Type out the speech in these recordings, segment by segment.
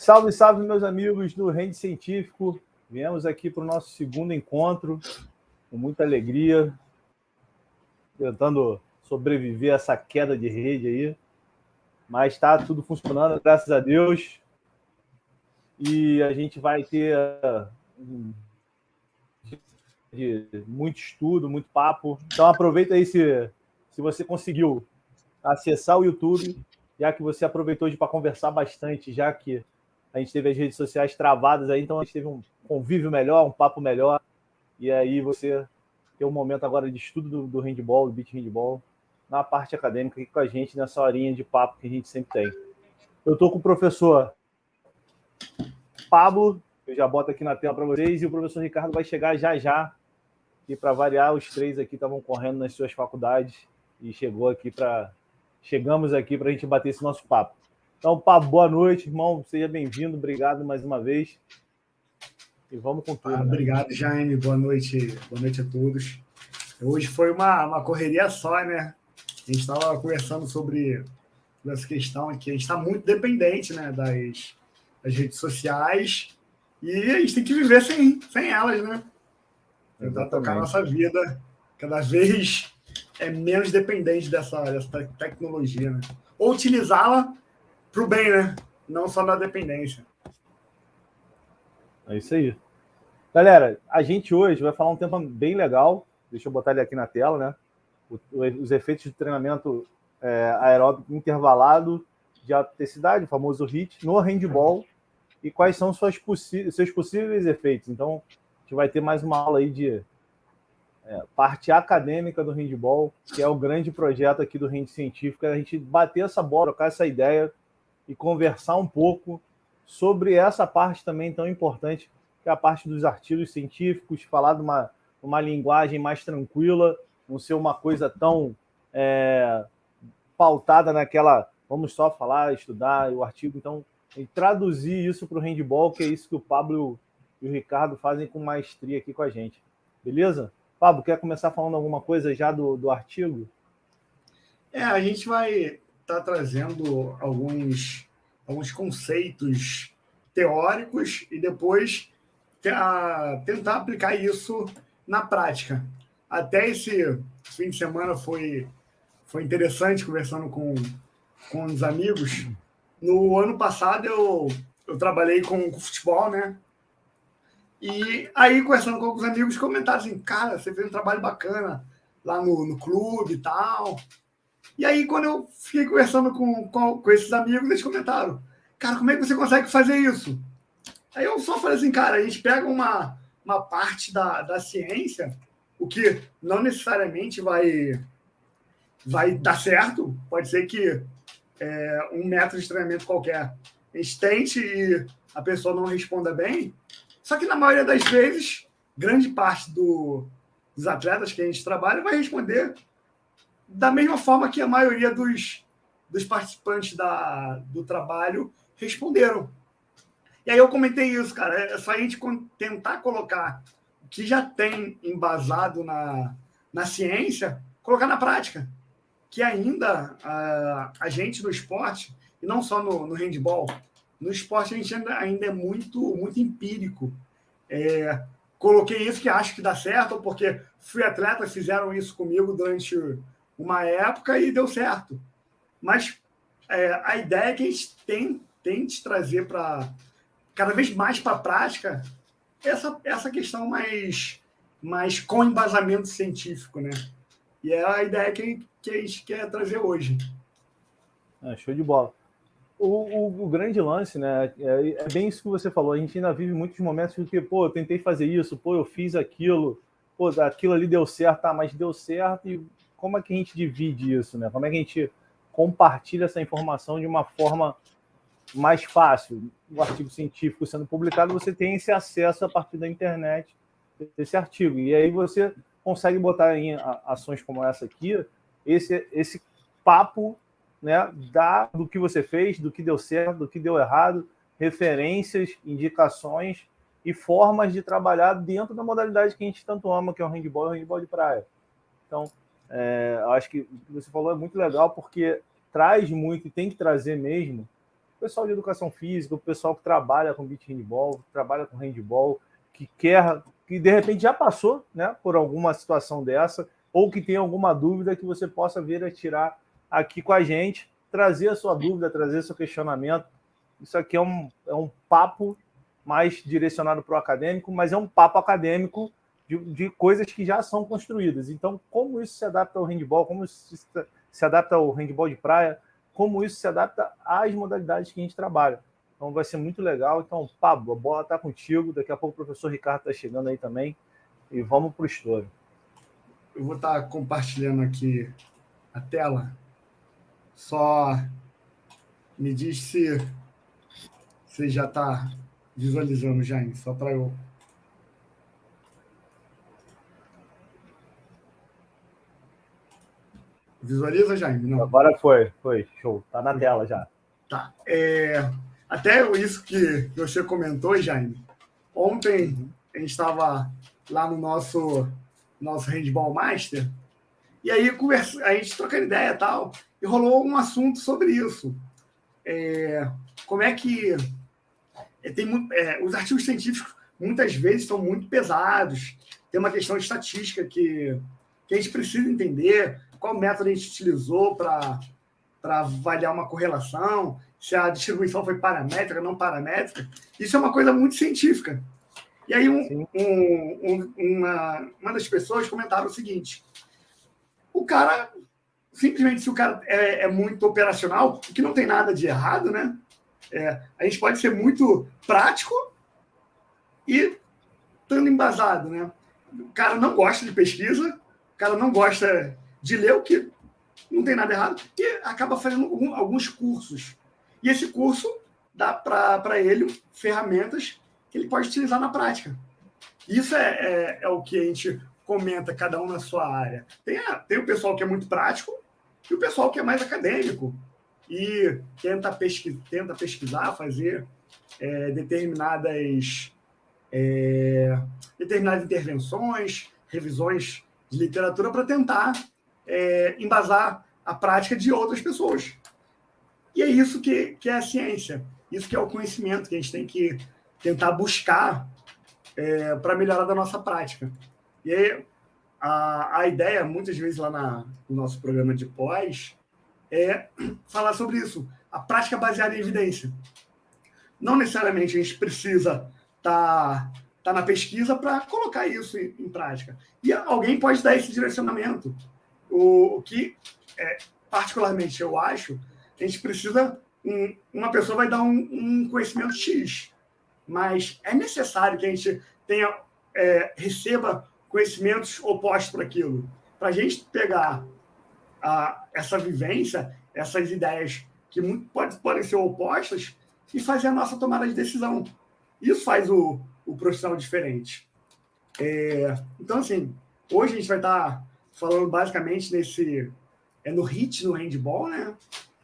Salve, salve, meus amigos do Rende Científico. Viemos aqui para o nosso segundo encontro, com muita alegria, tentando sobreviver a essa queda de rede aí. Mas está tudo funcionando, graças a Deus. E a gente vai ter um, muito estudo, muito papo. Então aproveita aí se, se você conseguiu acessar o YouTube, já que você aproveitou para conversar bastante, já que a gente teve as redes sociais travadas aí, então a gente teve um convívio melhor, um papo melhor. E aí você tem um momento agora de estudo do, do handball, do beat handball, na parte acadêmica aqui com a gente, nessa horinha de papo que a gente sempre tem. Eu estou com o professor Pablo, eu já boto aqui na tela para vocês, e o professor Ricardo vai chegar já já. E para variar, os três aqui estavam correndo nas suas faculdades e chegou aqui para chegamos aqui para a gente bater esse nosso papo. Então, Pablo, boa noite, irmão. Seja bem-vindo. Obrigado mais uma vez. E vamos com tudo. Ah, né? Obrigado, Jaime. Boa noite. Boa noite a todos. Hoje foi uma, uma correria só, né? A gente estava conversando sobre essa questão aqui. A gente está muito dependente né, das, das, redes sociais e a gente tem que viver sem, sem elas, né? Tentar tocar nossa vida cada vez é menos dependente dessa, dessa tecnologia, né? Ou utilizá-la para o bem, né? Não só na dependência. É isso aí. Galera, a gente hoje vai falar um tema bem legal. Deixa eu botar ele aqui na tela, né? os efeitos de treinamento é, aeróbico intervalado de alta intensidade, o famoso HIT, no handball e quais são seus possíveis efeitos. Então, a gente vai ter mais uma aula aí de é, parte acadêmica do handball, que é o grande projeto aqui do Rende Científico, é a gente bater essa bola, trocar essa ideia e conversar um pouco sobre essa parte também tão importante, que é a parte dos artigos científicos, falar de uma, uma linguagem mais tranquila, não ser uma coisa tão é, pautada naquela vamos só falar, estudar o artigo. Então, traduzir isso para o handball, que é isso que o Pablo e o Ricardo fazem com maestria aqui com a gente. Beleza? Pablo, quer começar falando alguma coisa já do, do artigo? É, a gente vai está trazendo alguns, alguns conceitos teóricos e depois tentar aplicar isso na prática. Até esse fim de semana foi, foi interessante conversando com, com os amigos. No ano passado eu, eu trabalhei com, com futebol, né? E aí, conversando com alguns amigos, comentaram assim: cara, você fez um trabalho bacana lá no, no clube e tal. E aí, quando eu fiquei conversando com, com, com, esses amigos, eles comentaram: Cara, como é que você consegue fazer isso? Aí eu só falei assim: Cara, a gente pega uma, uma parte da, da ciência, o que não necessariamente vai, vai dar certo, pode ser que é, um método de treinamento qualquer a gente tente e a pessoa não responda bem. Só que na maioria das vezes, grande parte do, dos atletas que a gente trabalha vai responder da mesma forma que a maioria dos, dos participantes da, do trabalho responderam. E aí eu comentei isso, cara. É só a gente tentar colocar o que já tem embasado na, na ciência, colocar na prática. Que ainda a, a gente no esporte, e não só no, no handball, no esporte a gente ainda, ainda é muito, muito empírico. É, coloquei isso que acho que dá certo, porque fui atleta, fizeram isso comigo durante uma época e deu certo. Mas é, a ideia é que a gente tem, tente trazer para cada vez mais para a prática essa, essa questão mais, mais com embasamento científico, né? E é a ideia que, que a gente quer trazer hoje. Ah, show de bola. O, o, o, grande lance, né? É, é, bem isso que você falou. A gente ainda vive muitos momentos de que, pô, eu tentei fazer isso, pô, eu fiz aquilo, pô, aquilo ali deu certo, tá, mas deu certo e como é que a gente divide isso, né? Como é que a gente compartilha essa informação de uma forma mais fácil? O artigo científico sendo publicado, você tem esse acesso a partir da internet desse artigo. E aí você consegue botar em ações como essa aqui, esse, esse papo né, da, do que você fez, do que deu certo, do que deu errado, referências, indicações e formas de trabalhar dentro da modalidade que a gente tanto ama, que é o handball e o handball de praia. Então, é, acho que o você falou é muito legal porque traz muito e tem que trazer mesmo pessoal de educação física, o pessoal que trabalha com beach handball, trabalha com handball, que quer, que de repente já passou né, por alguma situação dessa, ou que tem alguma dúvida que você possa vir a tirar aqui com a gente, trazer a sua dúvida, trazer seu questionamento. Isso aqui é um, é um papo mais direcionado para o acadêmico, mas é um papo acadêmico de, de, coisas que já são construídas. Então, como isso se adapta ao handball, como isso se, adapta ao handball de praia, como isso se adapta às modalidades que a gente trabalha. Então vai ser muito legal. Então, Pablo, a bola está contigo. Daqui a pouco o professor Ricardo está chegando aí também. E vamos para o estouro. Eu vou estar tá compartilhando aqui a tela. Só me diz se você já está visualizando, Jaime, só para eu Visualiza, Jaime? Não. Agora foi, foi, show. Tá na tela já. Tá. É, até isso que você comentou, Jaime. Ontem a gente estava lá no nosso, nosso Handball Master, e aí conversa, a gente trocando ideia e tal, e rolou um assunto sobre isso. É, como é que. É, tem, é, os artigos científicos muitas vezes são muito pesados, tem uma questão estatística que, que a gente precisa entender qual método a gente utilizou para avaliar uma correlação, se a distribuição foi paramétrica, não paramétrica. Isso é uma coisa muito científica. E aí um, um, uma, uma das pessoas comentaram o seguinte: o cara, simplesmente se o cara é, é muito operacional, o que não tem nada de errado, né? É, a gente pode ser muito prático e estando embasado, né? O cara não gosta de pesquisa, o cara não gosta de ler o que não tem nada errado, e acaba fazendo alguns cursos. E esse curso dá para ele ferramentas que ele pode utilizar na prática. Isso é, é, é, o que a gente comenta, cada um na sua área. Tem, a, tem o pessoal que é muito prático e o pessoal que é mais acadêmico e tenta, pesqui, tenta pesquisar, fazer é, determinadas, é, determinadas intervenções, revisões de literatura para tentar é, embasar a prática de outras pessoas. E é isso que, que é a ciência, isso que é o conhecimento que a gente tem que tentar buscar é, para melhorar da nossa prática. E aí, a, a ideia, muitas vezes lá na, no nosso programa de pós, é falar sobre isso, a prática baseada em evidência. Não necessariamente a gente precisa estar tá, tá na pesquisa para colocar isso em, em prática. E alguém pode dar esse direcionamento. O, que, é, particularmente, eu acho, a gente precisa. Um, uma pessoa vai dar um, um, conhecimento X, mas é necessário que a gente tenha, é, receba conhecimentos opostos para aquilo. Para a gente pegar a, essa vivência, essas ideias que muito, pode, podem ser opostas, e fazer a nossa tomada de decisão. Isso faz o, o profissional diferente. É, então, assim, hoje a gente vai estar falando basicamente nesse. É no HIT, no handball, né?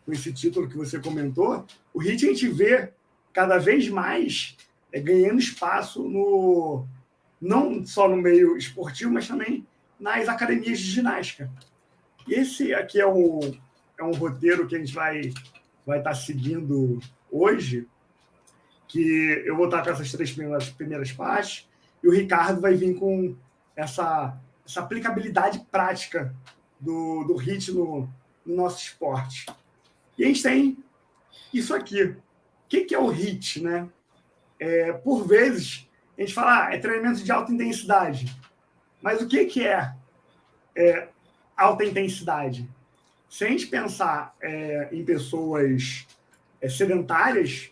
Com esse título que você comentou. O HIT a gente vê cada vez mais é, ganhando espaço no. Não só no meio esportivo, mas também nas academias de ginástica. E esse aqui é um, é um roteiro que a gente vai vai estar seguindo hoje, que eu vou estar com essas três primeiras, primeiras partes, e o Ricardo vai vir com essa essa aplicabilidade prática do, do HIT no, no nosso esporte. E a gente tem isso aqui. O que, que é o HIT? Né? É, por vezes, a gente fala, ah, é treinamento de alta intensidade. Mas o que, que é, é alta intensidade? Se a gente pensar é, em pessoas é, sedentárias,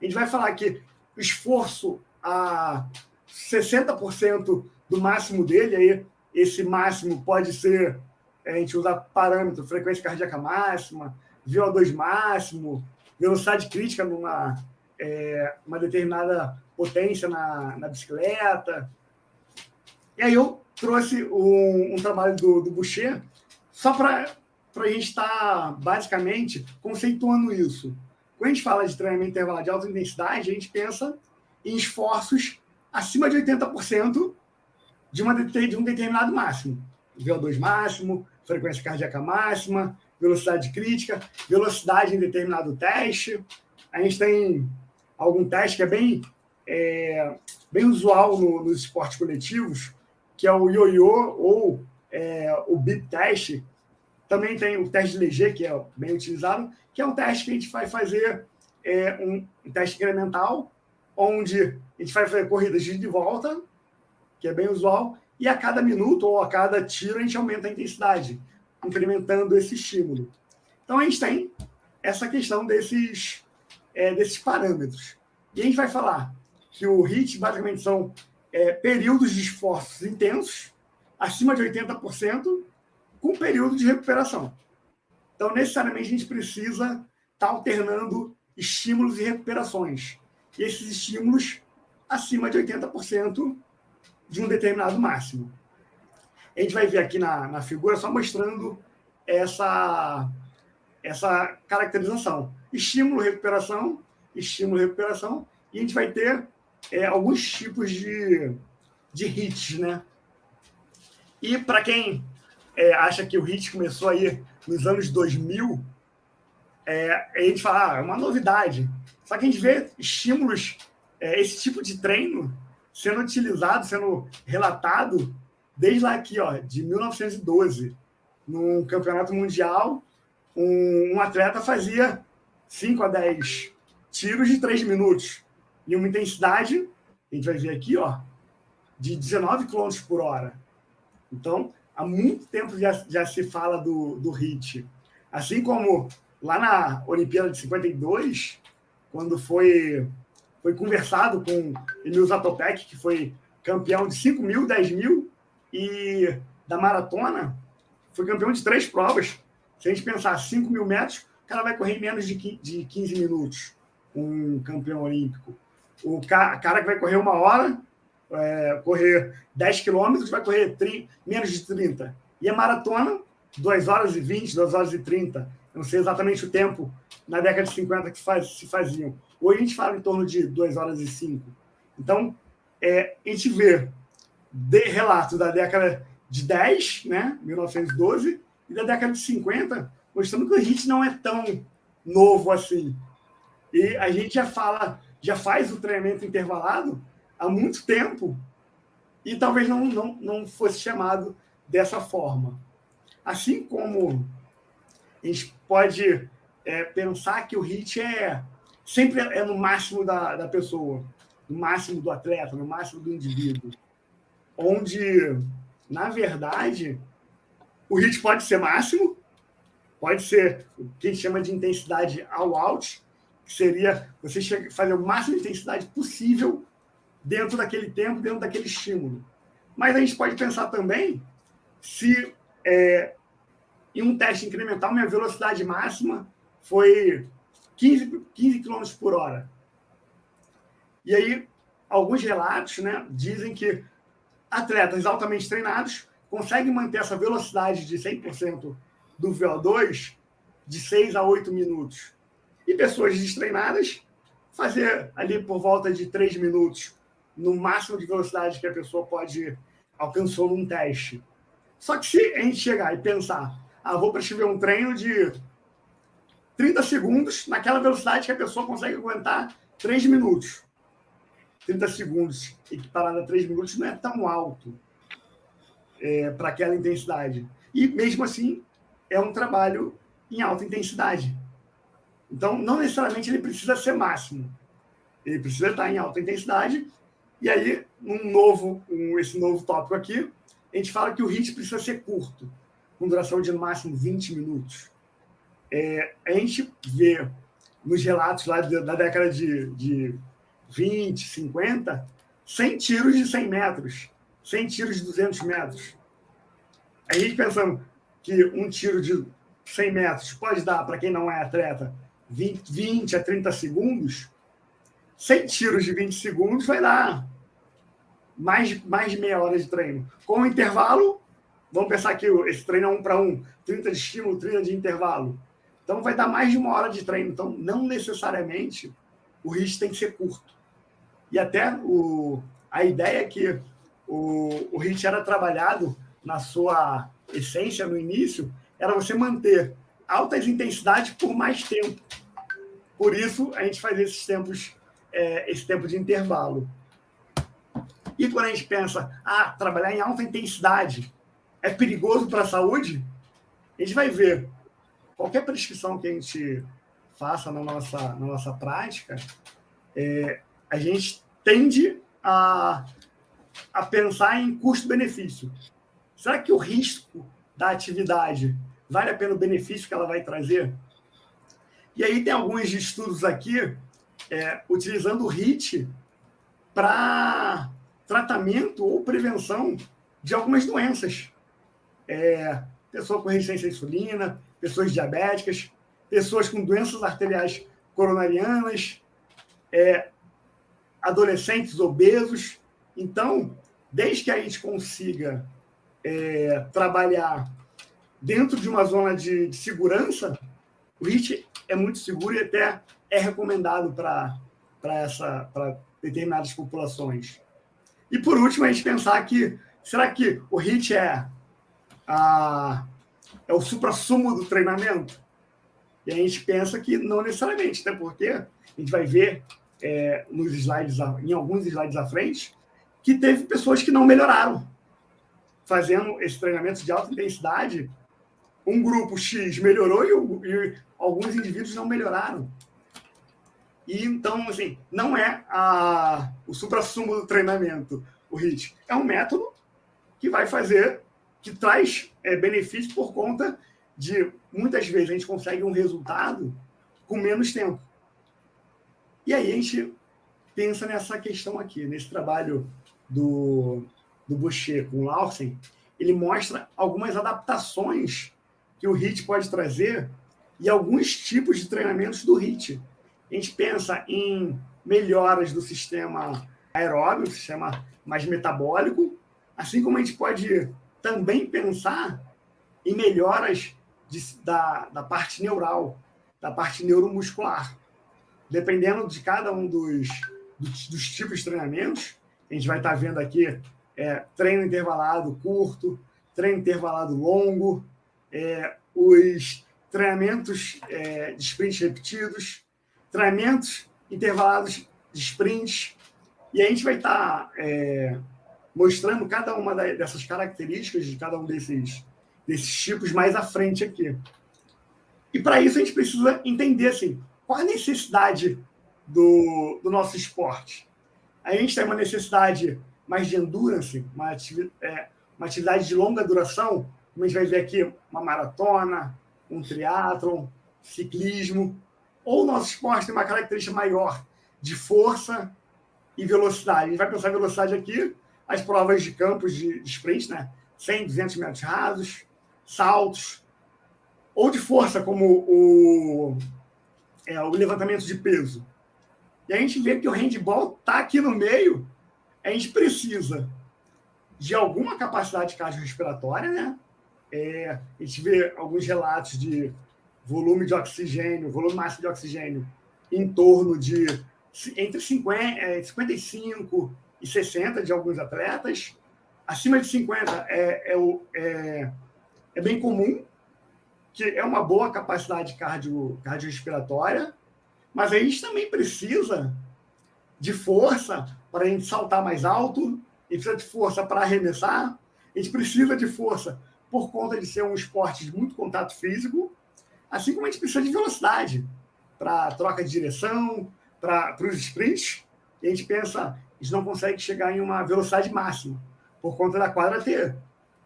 a gente vai falar que o esforço a 60% do máximo dele, aí esse máximo pode ser, a gente usa parâmetro, frequência cardíaca máxima, VO2 máximo, velocidade crítica numa é, uma determinada potência na, na bicicleta. E aí eu trouxe um, um trabalho do, do Boucher só para a gente estar tá, basicamente conceituando isso. Quando a gente fala de treinamento intervalado de alta intensidade, a gente pensa em esforços acima de 80% de, uma, de um determinado máximo. VO2 máximo, frequência cardíaca máxima, velocidade crítica, velocidade em determinado teste, a gente tem algum teste que é bem, é, bem usual no, nos esportes coletivos, que é o ioiô ou é, o bip teste. Também tem o teste de Leger, que é bem utilizado, que é um teste que a gente vai fazer é, um, teste incremental, onde a gente vai fazer corridas de volta, que é bem usual, e a cada minuto ou a cada tiro a gente aumenta a intensidade, incrementando esse estímulo. Então a gente tem essa questão desses, é, desses parâmetros. E a gente vai falar que o HIT basicamente são é, períodos de esforços intensos, acima de 80%, com período de recuperação. Então, necessariamente, a gente precisa estar tá alternando estímulos e recuperações. E esses estímulos acima de 80% de um determinado máximo. A gente vai ver aqui na, na figura só mostrando essa, essa caracterização. Estímulo, recuperação, estímulo, recuperação, e a gente vai ter é, alguns tipos de, de hits, né? E para quem é, acha que o hit começou aí nos anos 2000, é, a gente fala, ah, é uma novidade. Só que a gente vê estímulos, é, esse tipo de treino sendo utilizado, sendo relatado desde lá aqui, ó, de 1912, num campeonato mundial, um, um atleta fazia 5 a 10 tiros de 3 minutos e uma intensidade, a gente vai ver aqui, ó, de 19 km por hora. Então, há muito tempo já, já se fala do, do HIT. Assim como lá na Olimpíada de 52, quando foi foi conversado com Emil Zatopek, que foi campeão de 5 mil, 10 mil e da maratona, foi campeão de três provas. Se a gente pensar 5 mil metros, o cara vai correr em menos de 15 minutos, um campeão olímpico. O cara que vai correr uma hora, é, correr 10 quilômetros, vai correr 30, menos de 30. E a maratona, 2 horas e 20, 2 horas e 30. Eu não sei exatamente o tempo na década de 50 que faz, se faziam. Hoje a gente fala em torno de 2 horas e 5. Então, é, a gente vê de relatos da década de 10, né, 1912, e da década de 50, mostrando que o HIT não é tão novo assim. E a gente já fala, já faz o treinamento intervalado há muito tempo e talvez não, não, não fosse chamado dessa forma. Assim como a gente pode é, pensar que o HIT é sempre é no máximo da, da pessoa, no máximo do atleta, no máximo do indivíduo. Onde, na verdade, o HIT pode ser máximo, pode ser o que a gente chama de intensidade all out, que seria você fazer o máximo de intensidade possível dentro daquele tempo, dentro daquele estímulo. Mas a gente pode pensar também se é, em um teste incremental minha velocidade máxima foi 15, 15 km por hora. E aí, alguns relatos né, dizem que atletas altamente treinados conseguem manter essa velocidade de 100% do VO2 de 6 a 8 minutos. E pessoas destreinadas fazer ali por volta de 3 minutos, no máximo de velocidade que a pessoa pode alcançar num teste. Só que se a gente chegar e pensar, ah, vou prescrever um treino de 30 segundos naquela velocidade que a pessoa consegue aguentar 3 minutos. 30 segundos equiparado a 3 minutos não é tão alto é, para aquela intensidade. E mesmo assim, é um trabalho em alta intensidade. Então, não necessariamente ele precisa ser máximo. Ele precisa estar em alta intensidade. E aí, um novo, um, esse novo tópico aqui, a gente fala que o HIT precisa ser curto, com duração de no máximo 20 minutos é, a gente vê nos relatos lá da década de, de 20, 50, 100 tiros de 100 metros, 100 tiros de 200 metros. A gente pensando que um tiro de 100 metros pode dar, para quem não é atleta, 20, 20 a 30 segundos, 100 tiros de 20 segundos vai dar mais, mais de meia hora de treino. Com o intervalo, vamos pensar que esse treino é um para um, 30 de estímulo, 30 de intervalo. Então vai dar mais de uma hora de treino. Então, não necessariamente o HIT tem que ser curto. E até o, a ideia é que o, o era trabalhado na sua essência no início, era você manter altas intensidades por mais tempo. Por isso, a gente faz esses tempos, é, esse tempo de intervalo. E quando a gente pensa, ah, trabalhar em alta intensidade é perigoso para a saúde, a gente vai ver qualquer prescrição que a gente faça na nossa, na nossa prática, é, a gente tende a, a pensar em custo-benefício. Será que o risco da atividade vale a pena o benefício que ela vai trazer? E aí tem alguns estudos aqui é, utilizando o HIT para tratamento ou prevenção de algumas doenças. É, pessoa com resistência à insulina, pessoas diabéticas, pessoas com doenças arteriais coronarianas, é, adolescentes obesos. Então, desde que a gente consiga é, trabalhar dentro de uma zona de, de segurança, o HIT é muito seguro e até é recomendado para determinadas populações. E por último, a gente pensar que será que o HIT é, a, é o supra-sumo do treinamento? E a gente pensa que não necessariamente, até porque a gente vai ver é, nos slides, em alguns slides à frente, que teve pessoas que não melhoraram. Fazendo esse treinamento de alta intensidade, um grupo X melhorou e, e alguns indivíduos não melhoraram. E então, assim, não é a, o supra-sumo do treinamento, o HIT. É um método que vai fazer, que traz é, benefício por conta de, muitas vezes, a gente consegue um resultado com menos tempo. E aí a gente pensa nessa questão aqui, nesse trabalho do, do Boucher com o Lausen, ele mostra algumas adaptações que o HIT pode trazer e alguns tipos de treinamentos do HIT a gente pensa em melhoras do sistema aeróbio, sistema mais metabólico, assim como a gente pode também pensar em melhoras de, da, da parte neural, da parte neuromuscular. Dependendo de cada um dos, dos, dos tipos de treinamentos, a gente vai estar vendo aqui é, treino intervalado curto, treino intervalado longo, é, os treinamentos é, de sprints repetidos, treinamentos intervalados de sprints. E a gente vai estar tá, é, mostrando cada uma dessas características de cada um desses, desses tipos mais à frente aqui. E para isso a gente precisa entender assim, qual a necessidade do, do nosso esporte. A gente tem uma necessidade mais de endurance, uma atividade, é, uma atividade de longa duração, como a gente vai ver aqui, uma maratona, um triatlon, ciclismo ou o nosso esporte tem uma característica maior de força e velocidade. A gente vai pensar velocidade aqui, as provas de campos de, de sprint, né? 100, 200 metros rasos, saltos, ou de força, como o, é, o levantamento de peso. E a gente vê que o handball está aqui no meio, a gente precisa de alguma capacidade cardiorrespiratória, né? É, a gente vê alguns relatos de volume de oxigênio, volume máximo de oxigênio em torno de entre 50, é, 55 e 60 de alguns atletas. Acima de 50 é, é, é, é bem comum, que é uma boa capacidade cardio, cardiorrespiratória, mas a gente também precisa de força para a gente saltar mais alto, a gente precisa de força para arremessar, a gente precisa de força por conta de ser um esporte de muito contato físico, Assim como a gente precisa de velocidade para troca de direção, para os sprints, a gente pensa, gente não consegue chegar em uma velocidade máxima, por conta da quadra ter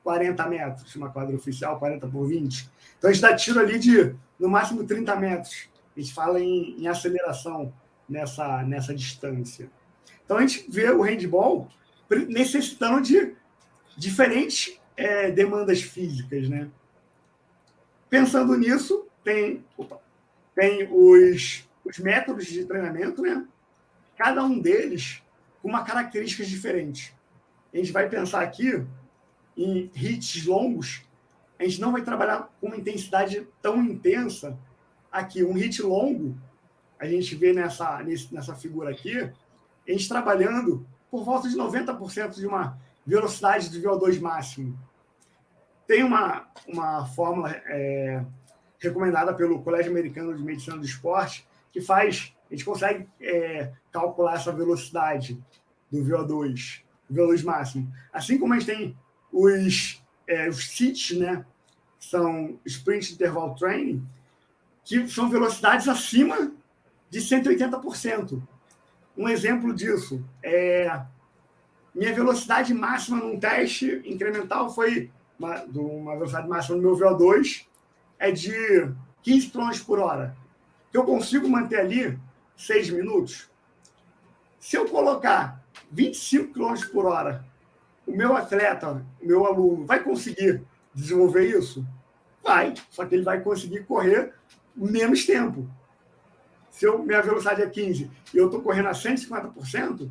40 metros, uma quadra oficial, 40 por 20. Então a gente dá tiro ali de, no máximo, 30 metros. A gente fala em, em aceleração nessa, nessa distância. Então a gente vê o handball necessitando de diferentes é, demandas físicas, né? Pensando nisso, tem, opa, tem os, os métodos de treinamento, né? Cada um deles com uma característica diferente. A gente vai pensar aqui em hits longos, a gente não vai trabalhar com uma intensidade tão intensa aqui. Um hit longo, a gente vê nessa, nessa figura aqui, a gente trabalhando por volta de 90% de uma velocidade de VO2 máximo. Tem uma, uma fórmula é, recomendada pelo Colégio Americano de Medicina do Esporte, que faz, a gente consegue é, calcular essa velocidade do VO2, VO2 máximo. Assim como a gente tem os, é, os CITs, né? São Sprint Interval Training, que são velocidades acima de 180%. Um exemplo disso é minha velocidade máxima num teste incremental foi uma, uma velocidade máxima no meu VO2 é de 15 km por hora. Eu consigo manter ali 6 minutos. Se eu colocar 25 km por hora, o meu atleta, o meu aluno, vai conseguir desenvolver isso? Vai, só que ele vai conseguir correr menos tempo. Se eu, minha velocidade é 15 e eu estou correndo a 150%,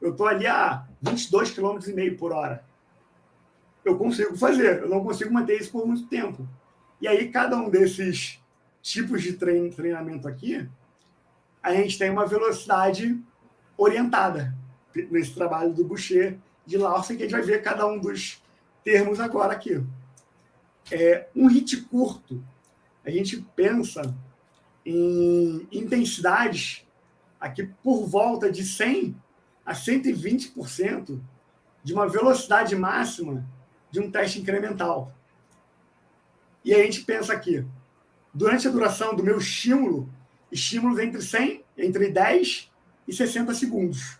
eu estou ali a 22,5 km por hora. Eu consigo fazer, eu não consigo manter isso por muito tempo. E aí, cada um desses tipos de treino, treinamento aqui, a gente tem uma velocidade orientada nesse trabalho do Boucher de Lawson, que a gente vai ver cada um dos termos agora aqui. É, um hit curto, a gente pensa em intensidades aqui por volta de 100 a 120% de uma velocidade máxima de um teste incremental. E a gente pensa aqui, durante a duração do meu estímulo, estímulos entre 100, entre 10 e 60 segundos.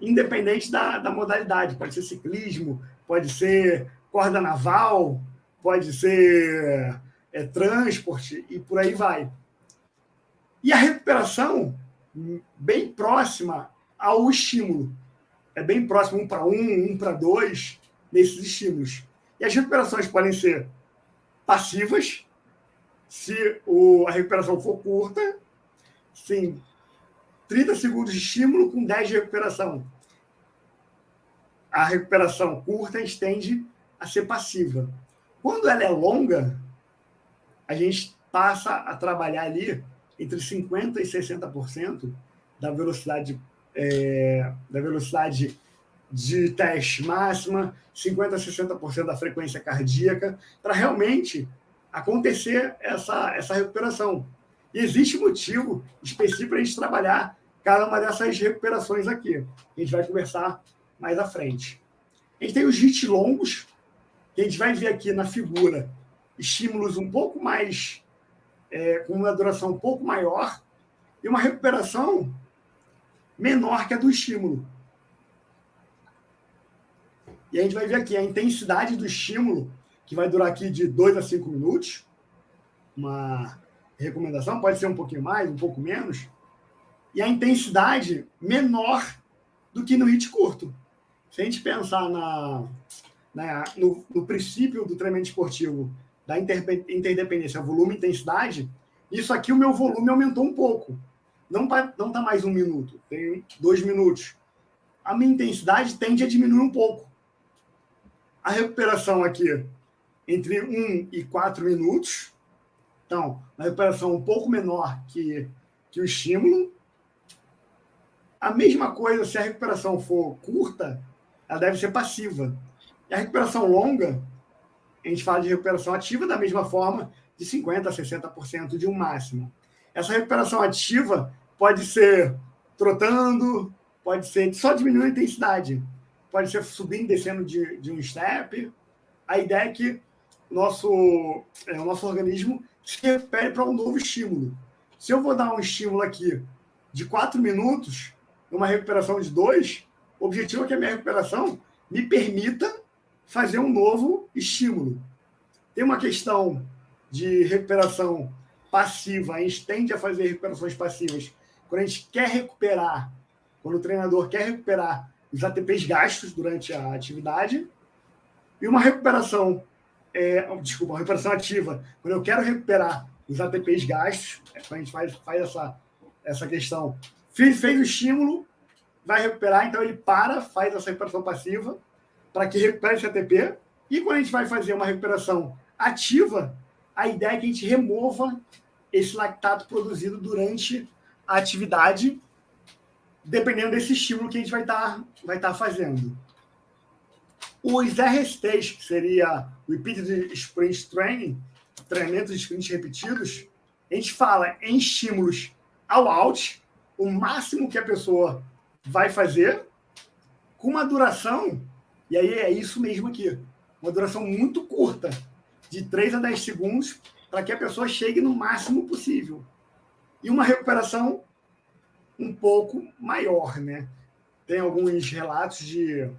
Independente da, da modalidade, pode ser ciclismo, pode ser corda naval, pode ser é, transporte e por aí vai. E a recuperação, bem próxima ao estímulo. É bem próximo, um para um, um para dois, nesses estímulos. E as recuperações podem ser passivas, se o, a recuperação for curta, sim, 30 segundos de estímulo com 10 de recuperação. A recuperação curta estende a ser passiva. Quando ela é longa, a gente passa a trabalhar ali entre 50% e 60% da velocidade, é, da velocidade de teste máxima, 50% a 60% da frequência cardíaca, para realmente acontecer essa, essa recuperação. E existe motivo específico para a gente trabalhar cada uma dessas recuperações aqui. A gente vai conversar mais à frente. A gente tem os hits longos, que a gente vai ver aqui na figura estímulos um pouco mais, é, com uma duração um pouco maior, e uma recuperação menor que a do estímulo. E a gente vai ver aqui a intensidade do estímulo, que vai durar aqui de 2 a 5 minutos. Uma recomendação, pode ser um pouquinho mais, um pouco menos. E a intensidade menor do que no hit curto. Se a gente pensar na, na no, no princípio do treinamento esportivo da interdependência volume intensidade, isso aqui o meu volume aumentou um pouco. Não está não tá mais um minuto, tem dois minutos. A minha intensidade tende a diminuir um pouco. A recuperação aqui entre 1 e 4 minutos. Então, uma recuperação um pouco menor que, que o estímulo. A mesma coisa, se a recuperação for curta, ela deve ser passiva. E a recuperação longa, a gente fala de recuperação ativa da mesma forma, de 50% a 60% de um máximo. Essa recuperação ativa pode ser trotando, pode ser só diminuindo a intensidade, pode ser subindo e descendo de, de um step. A ideia é que nosso, é, o nosso organismo se recupere para um novo estímulo. Se eu vou dar um estímulo aqui de 4 minutos, numa recuperação de 2, o objetivo é que a minha recuperação me permita fazer um novo estímulo. Tem uma questão de recuperação passiva, a gente tende a fazer recuperações passivas quando a gente quer recuperar, quando o treinador quer recuperar os ATPs gastos durante a atividade, e uma recuperação, é, desculpa, uma recuperação ativa, quando eu quero recuperar os ATPs gastos, é a gente faz, faz essa, essa questão, fez, fez o estímulo, vai recuperar, então ele para, faz essa recuperação passiva, para que recupere esse ATP. E quando a gente vai fazer uma recuperação ativa, a ideia é que a gente remova esse lactato produzido durante a atividade, dependendo desse estímulo que a gente vai estar tá, vai tá fazendo. Os RSTs, que seria Repeated Sprint Training, treinamentos de sprints repetidos, a gente fala em estímulos ao out, o máximo que a pessoa vai fazer, com uma duração, e aí é isso mesmo aqui, uma duração muito curta, de 3 a 10 segundos, para que a pessoa chegue no máximo possível. E uma recuperação um pouco maior, né? Tem alguns relatos de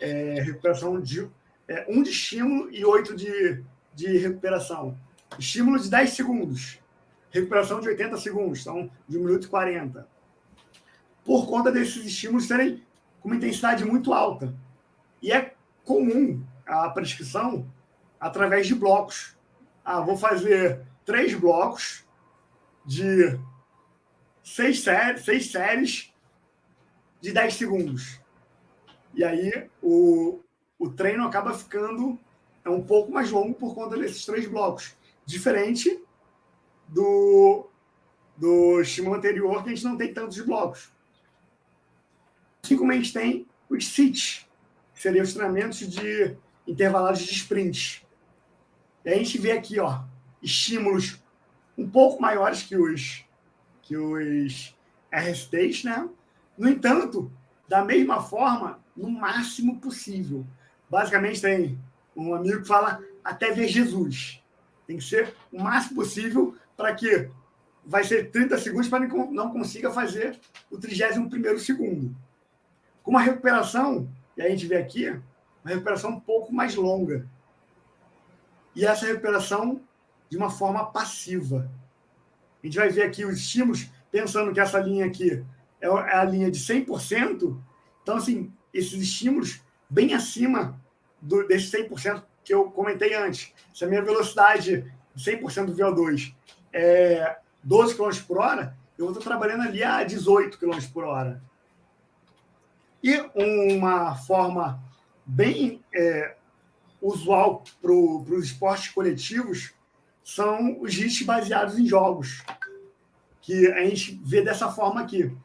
é, recuperação de é, um de estímulo e oito de, de recuperação. Estímulo de 10 segundos, recuperação de 80 segundos, então de 1 minuto e 40. Por conta desses estímulos serem com uma intensidade muito alta. E é comum a prescrição através de blocos. Ah, vou fazer três blocos de seis séries, seis séries de 10 segundos. E aí o, o treino acaba ficando é um pouco mais longo por conta desses três blocos. Diferente do, do estímulo anterior, que a gente não tem tantos blocos. Assim como a gente tem os SITs, que seriam os treinamentos de intervalados de sprint. E a gente vê aqui, ó, estímulos um pouco maiores que os que os RSTs, né? No entanto, da mesma forma, no máximo possível. Basicamente tem um amigo que fala até ver Jesus. Tem que ser o máximo possível para que vai ser 30 segundos para não consiga fazer o 31 segundo. Com uma recuperação, e a gente vê aqui, uma recuperação um pouco mais longa. E essa recuperação de uma forma passiva. A gente vai ver aqui os estímulos, pensando que essa linha aqui é, é a linha de 100%. Então, assim, esses estímulos bem acima do, desse 100% que eu comentei antes. Se a minha velocidade de 100% do VO2 é 12 km por hora, eu vou estar trabalhando ali a 18 km por hora. E uma forma bem é, usual para os esportes coletivos são os hits baseados em jogos, que a gente vê dessa forma aqui.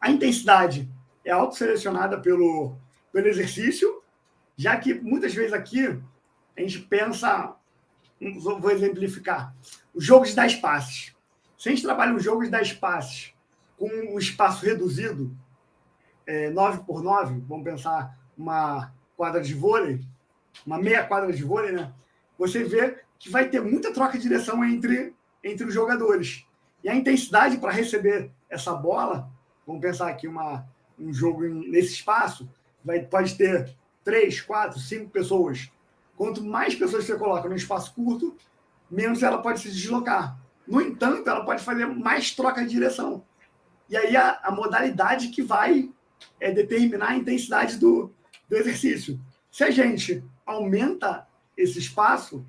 A intensidade é autoselecionada pelo, pelo exercício, já que muitas vezes aqui a gente pensa, vou exemplificar, os jogos de 10 passes. Se a gente trabalha um jogo de 10 passes com um espaço reduzido, é, 9 por 9, vamos pensar uma quadra de vôlei, uma meia quadra de vôlei, né? Você vê que vai ter muita troca de direção entre, entre os jogadores. E a intensidade para receber essa bola, vamos pensar aqui uma, um jogo nesse espaço, vai, pode ter três, quatro, cinco pessoas. Quanto mais pessoas você coloca no espaço curto, menos ela pode se deslocar. No entanto, ela pode fazer mais troca de direção. E aí a, a modalidade que vai é determinar a intensidade do, do exercício. Se a gente aumenta esse espaço,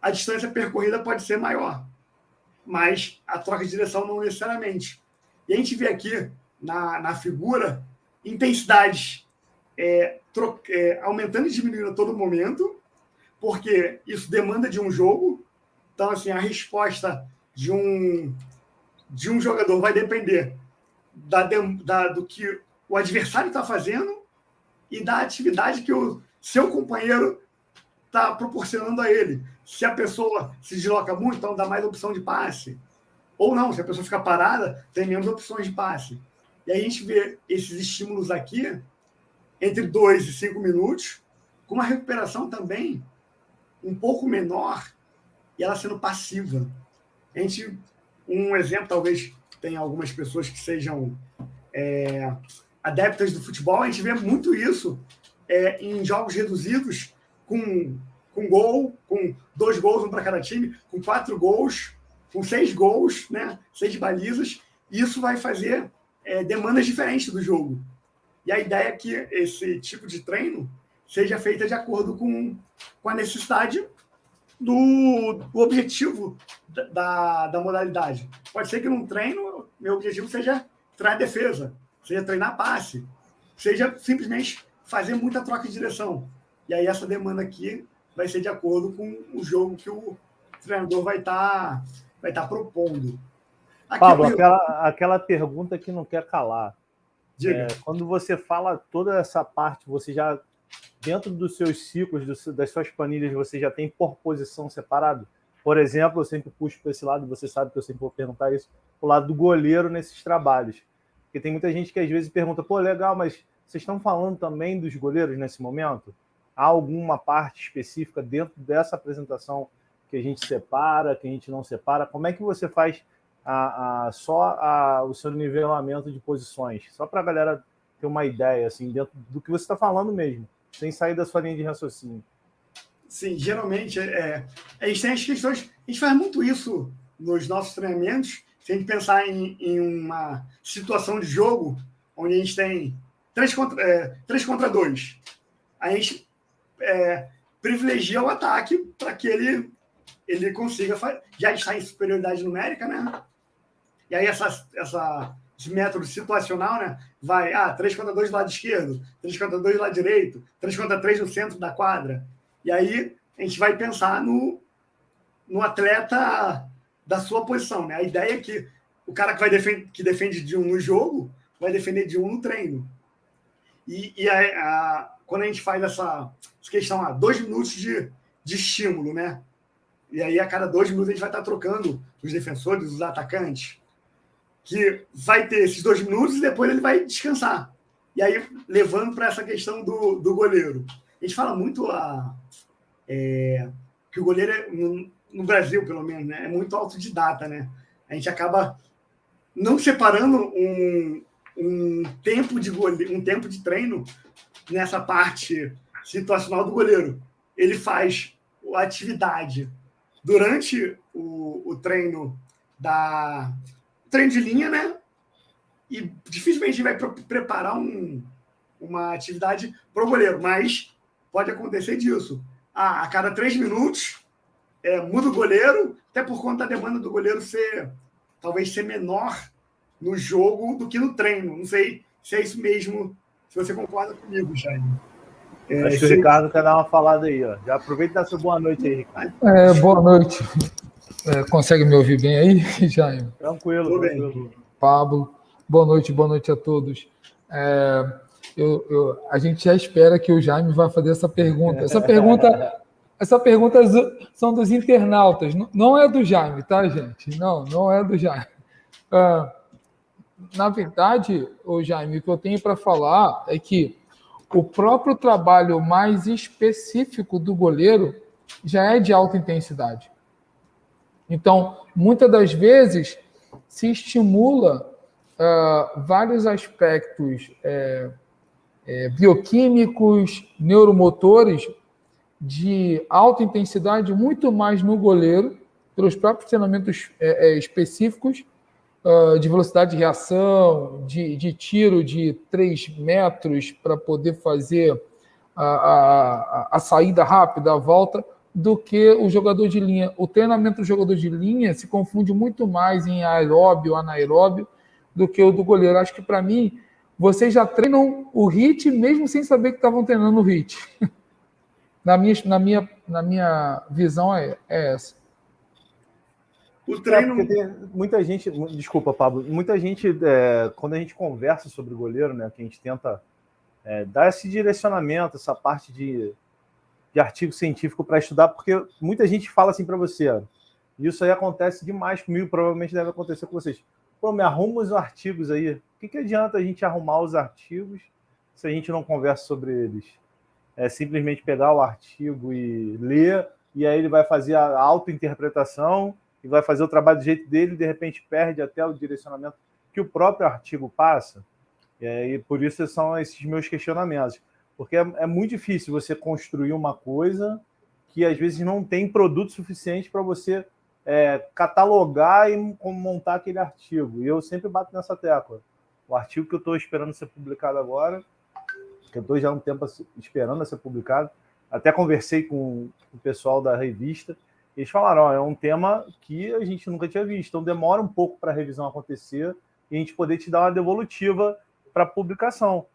a distância percorrida pode ser maior, mas a troca de direção não necessariamente. E a gente vê aqui na, na figura intensidades é, é, aumentando e diminuindo a todo momento, porque isso demanda de um jogo. Então, assim, a resposta de um, de um jogador vai depender da, da do que o adversário está fazendo e da atividade que o seu companheiro está proporcionando a ele. Se a pessoa se desloca muito, então dá mais opção de passe. Ou não, se a pessoa fica parada, tem menos opções de passe. E a gente vê esses estímulos aqui, entre 2 e 5 minutos, com uma recuperação também um pouco menor e ela sendo passiva. A gente, um exemplo, talvez tenha algumas pessoas que sejam é, adeptas do futebol, a gente vê muito isso é, em jogos reduzidos, com, com gol, com dois gols, um para cada time, com quatro gols, com seis gols, né? seis balizas. Isso vai fazer é, demandas diferentes do jogo. E a ideia é que esse tipo de treino seja feita de acordo com, com a necessidade do, do objetivo da, da modalidade. Pode ser que num treino, meu objetivo seja treinar defesa, seja treinar passe, seja simplesmente fazer muita troca de direção. E aí essa demanda aqui vai ser de acordo com o jogo que o treinador vai estar tá, vai tá propondo. Aqui Pablo, eu... aquela, aquela pergunta que não quer calar. É, quando você fala toda essa parte, você já, dentro dos seus ciclos, das suas planilhas, você já tem por posição separado? Por exemplo, eu sempre puxo para esse lado, você sabe que eu sempre vou perguntar isso, o lado do goleiro nesses trabalhos. Porque tem muita gente que às vezes pergunta, pô, legal, mas vocês estão falando também dos goleiros nesse momento? Há alguma parte específica dentro dessa apresentação que a gente separa, que a gente não separa? Como é que você faz a, a só a, o seu nivelamento de posições? Só para a galera ter uma ideia, assim, dentro do que você está falando mesmo, sem sair da sua linha de raciocínio. Sim, geralmente é, a gente tem as questões. A gente faz muito isso nos nossos treinamentos. A gente pensar em, em uma situação de jogo onde a gente tem três contra, é, contra dois, a gente é, privilegia o ataque para que ele, ele consiga. Já está em superioridade numérica, né? E aí, essa, essa, esse método situacional, né? Vai, ah, 3 contra 2 do lado esquerdo, 3 contra 2 do lado direito, 3 contra 3 no centro da quadra. E aí a gente vai pensar no, no atleta da sua posição, né? A ideia é que o cara que, vai defend, que defende de um no jogo vai defender de um no treino. E, e a, a, quando a gente faz essa, essa questão, ah, dois minutos de, de estímulo, né? E aí, a cada dois minutos, a gente vai estar trocando os defensores, os atacantes, que vai ter esses dois minutos e depois ele vai descansar. E aí, levando para essa questão do, do goleiro. A gente fala muito a, é, que o goleiro, é, no, no, Brasil, pelo menos, né, é muito autodidata, né? A gente acaba não separando um, um tempo de um tempo de treino nessa parte situacional do goleiro. Ele faz a atividade durante o, o treino da treino de linha, né? E dificilmente vai preparar um, uma atividade para o goleiro, mas pode acontecer disso. Ah, a cada três minutos é, muda o goleiro, até por conta da demanda do goleiro ser talvez ser menor no jogo do que no treino. Não sei se é isso mesmo, se você concorda comigo, Jaime. É, Acho que o Ricardo quer dar uma falada aí, ó. Já aproveita e dá sua boa noite aí, Ricardo. É, boa noite. É, consegue me ouvir bem aí, Jaime? Tranquilo, tranquilo. Pablo, boa noite, boa noite a todos. É, eu, eu, a gente já espera que o Jaime vá fazer essa pergunta. Essa pergunta, essa pergunta são dos internautas, não é do Jaime, tá, gente? Não, não é do Jaime. Ah, na verdade, o Jaime, o que eu tenho para falar é que o próprio trabalho mais específico do goleiro já é de alta intensidade. Então, muitas das vezes se estimula uh, vários aspectos é, é, bioquímicos, neuromotores de alta intensidade, muito mais no goleiro, pelos próprios treinamentos é, é específicos, uh, de velocidade de reação, de, de tiro de 3 metros para poder fazer a, a, a saída rápida, a volta, do que o jogador de linha. O treinamento do jogador de linha se confunde muito mais em aeróbio, anaeróbio, do que o do goleiro. Acho que para mim vocês já treinam o HIT mesmo sem saber que estavam treinando o HIT. na, minha, na, minha, na minha visão é, é essa. O treino. É tem muita gente, desculpa, Pablo, muita gente, é, quando a gente conversa sobre o goleiro, né, que a gente tenta é, dar esse direcionamento, essa parte de, de artigo científico para estudar, porque muita gente fala assim para você, ó, isso aí acontece demais comigo, provavelmente deve acontecer com vocês. Pô, me arruma os artigos aí. O que, que adianta a gente arrumar os artigos se a gente não conversa sobre eles? É simplesmente pegar o artigo e ler, e aí ele vai fazer a autointerpretação e vai fazer o trabalho do jeito dele, de repente perde até o direcionamento que o próprio artigo passa. E por isso são esses meus questionamentos. Porque é, é muito difícil você construir uma coisa que às vezes não tem produto suficiente para você é, catalogar e montar aquele artigo. E eu sempre bato nessa tecla. O artigo que eu estou esperando ser publicado agora, que eu estou já há um tempo esperando ser publicado, até conversei com o pessoal da revista, eles falaram: ó, é um tema que a gente nunca tinha visto, então demora um pouco para a revisão acontecer e a gente poder te dar uma devolutiva para publicação.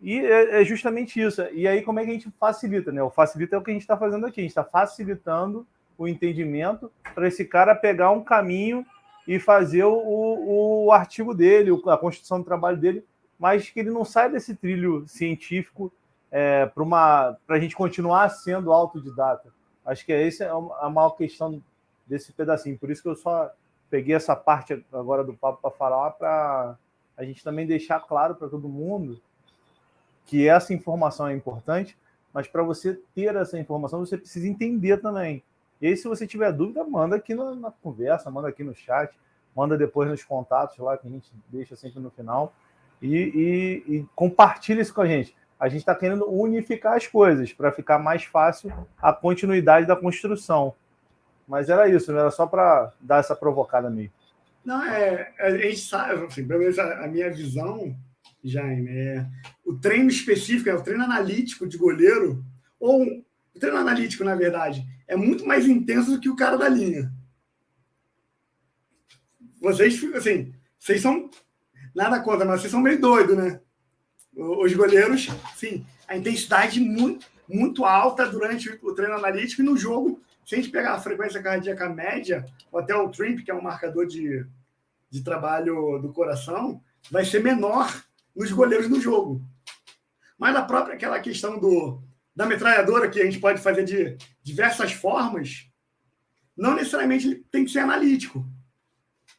E é, é justamente isso. E aí, como é que a gente facilita? Né? O facilita é o que a gente está fazendo aqui, a gente está facilitando o entendimento para esse cara pegar um caminho e fazer o, o artigo dele, a construção do trabalho dele, mas que ele não saia desse trilho científico é, para a gente continuar sendo autodidata. Acho que essa é a maior questão desse pedacinho. Por isso que eu só peguei essa parte agora do papo para falar, para a gente também deixar claro para todo mundo que essa informação é importante, mas para você ter essa informação, você precisa entender também. E aí, se você tiver dúvida, manda aqui na, na conversa, manda aqui no chat, manda depois nos contatos lá que a gente deixa sempre no final e, e, e compartilha isso com a gente. A gente está querendo unificar as coisas para ficar mais fácil a continuidade da construção. Mas era isso, era só para dar essa provocada meio. Não, é, a gente sabe, assim, pelo menos a, a, minha visão, Jaime, é o treino específico, é o treino analítico de goleiro, ou o treino analítico, na verdade, é muito mais intenso do que o cara da linha. Vocês, assim, vocês são nada contra, mas vocês são meio doidos, né? Os goleiros, sim, a intensidade muito, muito alta durante o treino analítico e no jogo se a gente pegar a frequência cardíaca média, ou até o TRIMP, que é um marcador de, de trabalho do coração, vai ser menor nos goleiros do jogo. Mas a própria aquela questão do, da metralhadora, que a gente pode fazer de diversas formas, não necessariamente tem que ser analítico.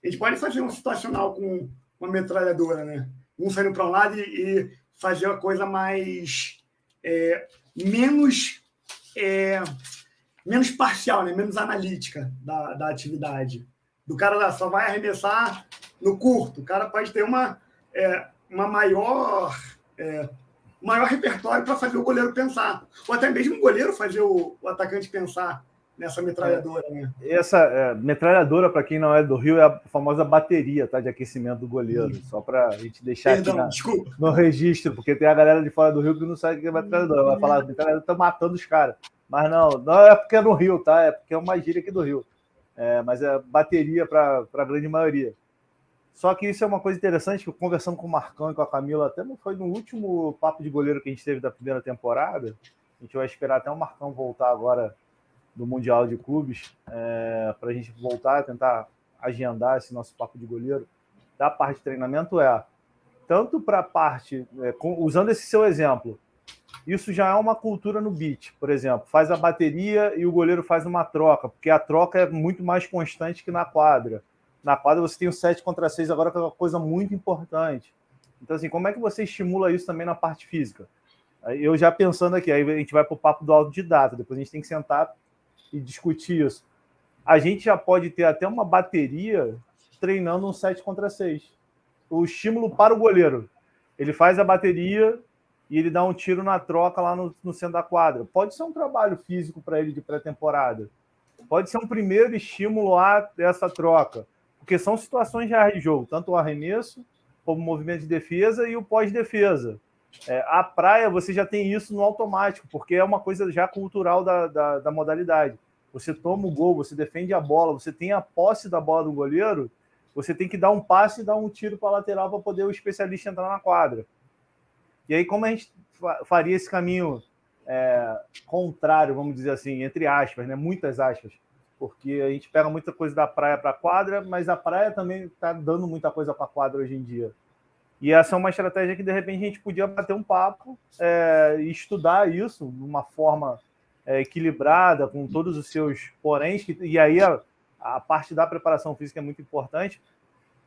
A gente pode fazer um situacional com uma metralhadora, né? Um saindo para um lado e, fazer uma coisa mais. É, menos. É, menos parcial, né? menos analítica da, da atividade. Do cara só vai arremessar no curto. O cara pode ter uma, é, uma maior, é, maior repertório para fazer o goleiro pensar. Ou até mesmo o goleiro fazer o, o atacante pensar nessa metralhadora. Né? Essa é, metralhadora, para quem não é do Rio, é a famosa bateria tá, de aquecimento do goleiro. Hum. Só para a gente deixar Perdão, aqui na, no registro, porque tem a galera de fora do Rio que não sabe o que é metralhadora. Vai falar, metralhadora está matando os caras. Mas não, não é porque é no Rio, tá? É porque é uma gíria aqui do Rio. É, mas é bateria para a grande maioria. Só que isso é uma coisa interessante, que conversando com o Marcão e com a Camila, até não foi no último papo de goleiro que a gente teve da primeira temporada. A gente vai esperar até o Marcão voltar agora do Mundial de Clubes, é, para a gente voltar a tentar agendar esse nosso papo de goleiro. Da parte de treinamento é tanto para a parte, é, com, usando esse seu exemplo, isso já é uma cultura no beat, por exemplo. Faz a bateria e o goleiro faz uma troca, porque a troca é muito mais constante que na quadra. Na quadra você tem o 7 contra 6 agora, que é uma coisa muito importante. Então, assim, como é que você estimula isso também na parte física? Eu já pensando aqui, aí a gente vai para o papo do autodidata, depois a gente tem que sentar e discutir isso. A gente já pode ter até uma bateria treinando um 7 contra 6. O estímulo para o goleiro. Ele faz a bateria, e ele dá um tiro na troca lá no, no centro da quadra. Pode ser um trabalho físico para ele de pré-temporada. Pode ser um primeiro estímulo a dessa troca. Porque são situações reais de jogo, tanto o arremesso, como o movimento de defesa e o pós-defesa. É, a praia, você já tem isso no automático, porque é uma coisa já cultural da, da, da modalidade. Você toma o gol, você defende a bola, você tem a posse da bola do goleiro, você tem que dar um passe e dar um tiro para a lateral para poder o especialista entrar na quadra. E aí, como a gente faria esse caminho é, contrário, vamos dizer assim, entre aspas, né? muitas aspas, porque a gente pega muita coisa da praia para a quadra, mas a praia também está dando muita coisa para a quadra hoje em dia. E essa é uma estratégia que, de repente, a gente podia bater um papo é, e estudar isso de uma forma é, equilibrada, com todos os seus poréns, que, e aí a, a parte da preparação física é muito importante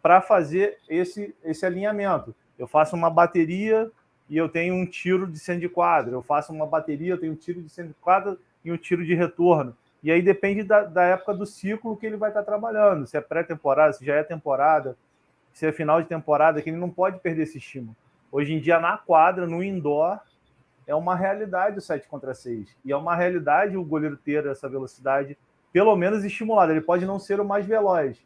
para fazer esse, esse alinhamento. Eu faço uma bateria e eu tenho um tiro de centro de quadra. Eu faço uma bateria, eu tenho um tiro de centro de quadra e um tiro de retorno. E aí depende da, da época do ciclo que ele vai estar trabalhando. Se é pré-temporada, se já é temporada, se é final de temporada, que ele não pode perder esse estímulo. Hoje em dia, na quadra, no indoor, é uma realidade o 7 contra 6. E é uma realidade o goleiro ter essa velocidade, pelo menos estimulada. Ele pode não ser o mais veloz,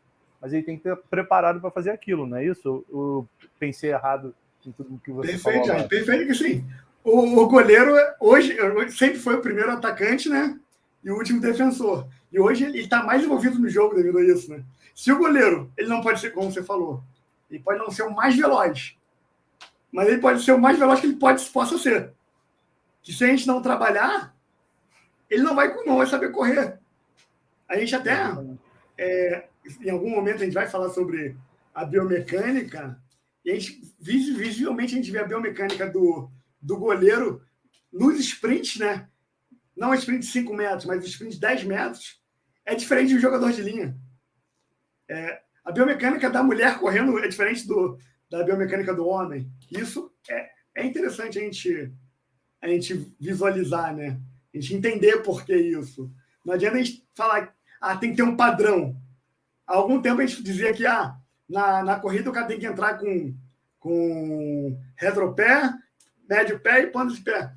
mas ele tem que estar preparado para fazer aquilo, não é isso? Eu, pensei errado em tudo que você perfeito, falou. Perfeito que sim. O, o goleiro hoje sempre foi o primeiro atacante, né? E o último defensor. E hoje ele está mais envolvido no jogo devido a isso, né? Se o goleiro, ele não pode ser, como você falou, ele pode não ser o mais veloz, mas ele pode ser o mais veloz que ele pode, possa ser. Que se a gente não trabalhar, ele não vai, não vai saber correr. A gente até, é, em algum momento, a gente vai falar sobre a biomecânica, e a gente, visivelmente, a gente vê a biomecânica do, do goleiro nos sprints, né? Não sprint de 5 metros, mas sprint de 10 metros. é diferente um jogador de linha. É, a biomecânica da mulher correndo é diferente do, da biomecânica do homem. Isso é, é interessante a gente, a gente visualizar, né? A gente entender por que isso. Não adianta a gente falar, ah, tem que ter um padrão. Há algum tempo a gente dizia que ah, na, na corrida o cara tem que entrar com, com retropé, médio pé e ponta de pé.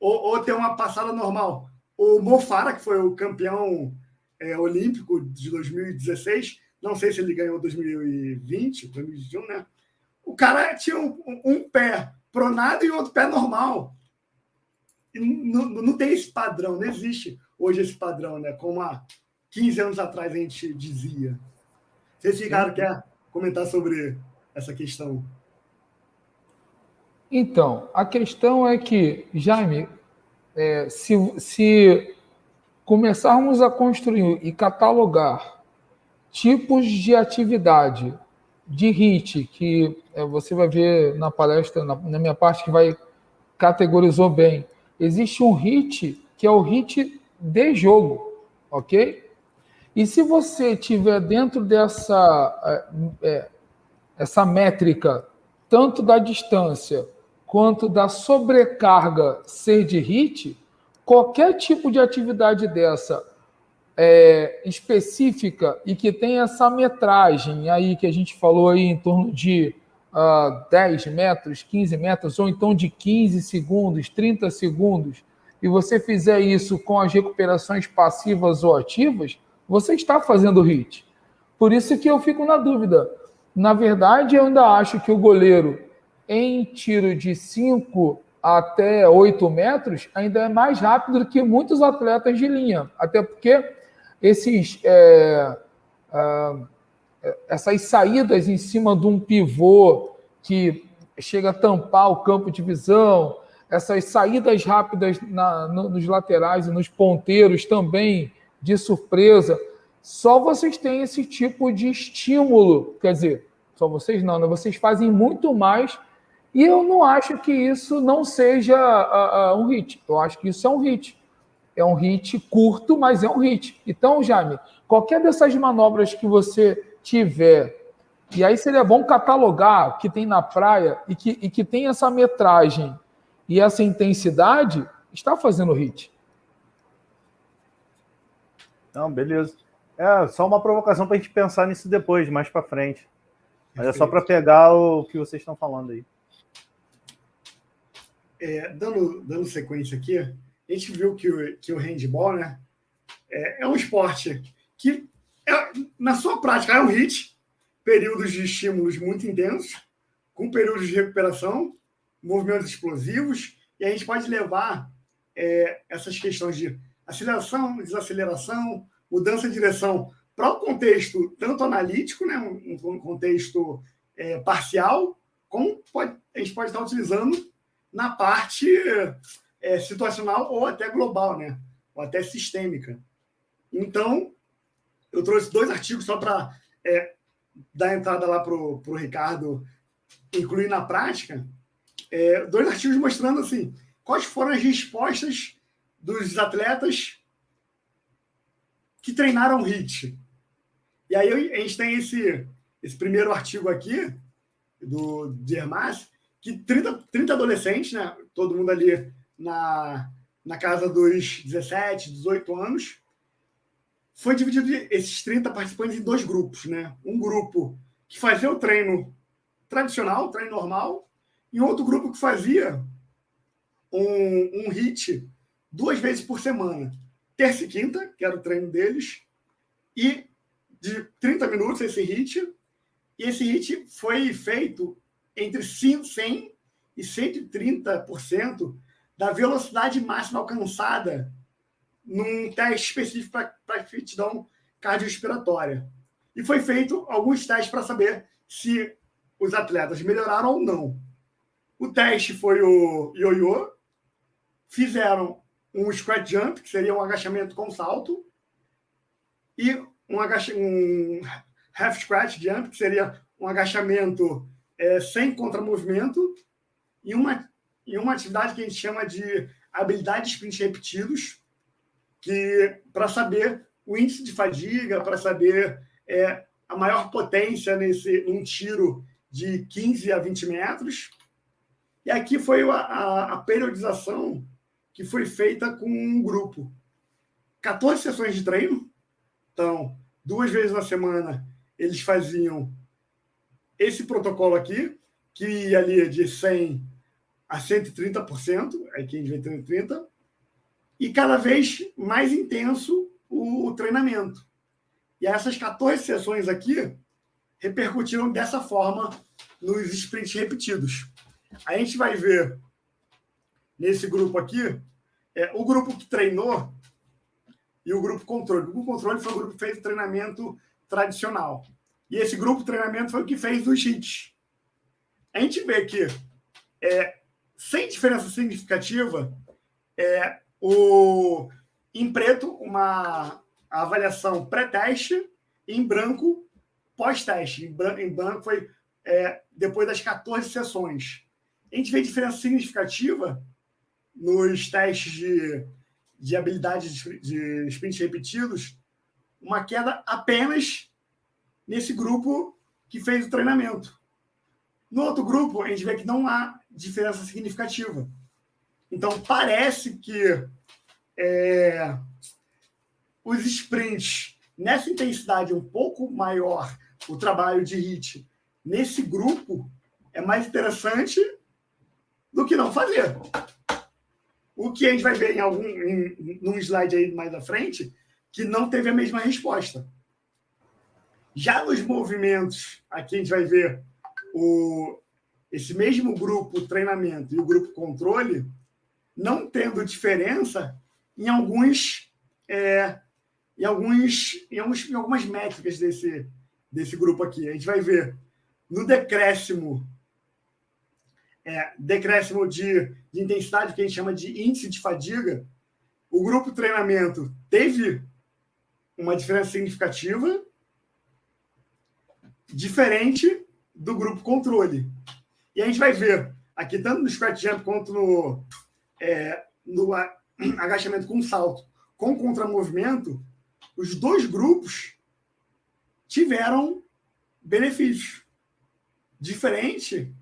Ou, ou ter uma passada normal. O Mofara, que foi o campeão é, olímpico de 2016, não sei se ele ganhou 2020, 2021, né? O cara tinha um, um pé pronado e outro pé normal. Não, não, tem esse padrão, não existe hoje esse padrão, né? Como há 15 anos atrás a gente dizia. Se cara quer comentar sobre essa questão. Então, a questão é que, Jaime, é, se, se começarmos a construir e catalogar tipos de atividade de HIT, que é, você vai ver na palestra, na, na, minha parte, que vai categorizou bem. Existe um HIT que é o HIT de jogo, ok? E se você tiver dentro dessa é, essa métrica, tanto da distância quanto da sobrecarga ser de HIT, qualquer tipo de atividade dessa é, específica e que tem essa metragem aí que a gente falou aí em torno de uh, ah, 10 metros, 15 metros, ou então de 15 segundos, 30 segundos, e você fizer isso com as recuperações passivas ou ativas, você está fazendo hit. Por isso que eu fico na dúvida. Na verdade, eu ainda acho que o goleiro, em tiro de 5 até 8 metros, ainda é mais rápido do que muitos atletas de linha. Até porque esses, é, essas saídas em cima de um pivô que chega a tampar o campo de visão, essas saídas rápidas na, no, nos laterais e nos ponteiros também de surpresa, só vocês têm esse tipo de estímulo. Quer dizer, só vocês não, né? vocês fazem muito mais. E eu não acho que isso não seja uh, uh, um hit. Eu acho que isso é um hit. É um hit curto, mas é um hit. Então, Jaime, qualquer dessas manobras que você tiver, e aí seria bom catalogar que tem na praia e que, e que tem essa metragem e essa intensidade, está fazendo hit. Não, beleza. É só uma provocação para a gente pensar nisso depois, mais para frente. Mas é só para pegar o que vocês estão falando aí. É, dando, dando sequência aqui, a gente viu que o, que o handball né, é, é um esporte que, é, na sua prática, é um hit, períodos de estímulos muito intensos, com períodos de recuperação, movimentos explosivos, e a gente pode levar é, essas questões de aceleração, desaceleração, mudança de direção para o contexto tanto analítico, né, um, um contexto é, parcial, como pode, a gente pode estar utilizando na parte é, situacional ou até global, né? Ou até sistêmica. Então, eu trouxe dois artigos só para é, dar entrada lá para o Ricardo incluir na prática. É, dois artigos mostrando assim quais foram as respostas dos atletas que treinaram HIT. E aí a gente tem esse, esse primeiro artigo aqui, do Dermas, que 30, 30 adolescentes, né? Todo mundo ali na, na casa dos 17, 18 anos. Foi dividido esses 30 participantes em dois grupos, né? Um grupo que fazia o treino tradicional, treino normal, e outro grupo que fazia um, um hit duas vezes por semana. Terça e quinta, que era o treino deles, e de 30 minutos esse hit. E esse hit foi feito entre 100 e 130% da velocidade máxima alcançada num teste específico para aptidão cardiorrespiratória. E foi feito alguns testes para saber se os atletas melhoraram ou não. O teste foi o ioiô, fizeram um squat jump, que seria um agachamento com salto, e um, agacha um half squat jump, que seria um agachamento é, sem contramovimento, e uma em uma atividade que a gente chama de habilidades sprint repetidos, que para saber o índice de fadiga para saber é, a maior potência nesse num tiro de 15 a 20 metros. E aqui foi a, a, a periodização que foi feita com um grupo. 14 sessões de treino. Então, duas vezes na semana, eles faziam esse protocolo aqui, que ia ali de 100 a 130%, aqui a gente vê 130, e cada vez mais intenso o, o treinamento. E essas 14 sessões aqui repercutiram dessa forma nos sprints repetidos. A gente vai ver nesse grupo aqui é, o grupo que treinou e o grupo controle. O grupo controle foi o grupo que fez o treinamento tradicional. E esse grupo treinamento foi o que fez os hits. A gente vê que, é, sem diferença significativa, é, o, em preto, uma avaliação pré-teste, em branco, pós-teste. Em, branco, em branco foi é, depois das 14 sessões. A gente vê diferença significativa nos testes de, de habilidade de, de sprints repetidos, uma queda apenas nesse grupo que fez o treinamento. No outro grupo, a gente vê que não há diferença significativa. Então, parece que é, os sprints nessa intensidade um pouco maior, o trabalho de HIT nesse grupo é mais interessante do que não fazer. O que a gente vai ver em algum em, num slide aí mais à frente, que não teve a mesma resposta. Já nos movimentos, aqui a gente vai ver o, esse mesmo grupo treinamento e o grupo controle, não tendo diferença em alguns, é, em alguns, em, alguns, em algumas métricas desse, desse grupo aqui. A gente vai ver no decréscimo, é, decréscimo de, de intensidade, que a gente chama de índice de fadiga, o grupo treinamento teve uma diferença significativa, diferente do grupo controle. E a gente vai ver aqui, tanto no squat jump quanto no, é, no agachamento com salto, com contramovimento, os dois grupos tiveram benefícios. Diferente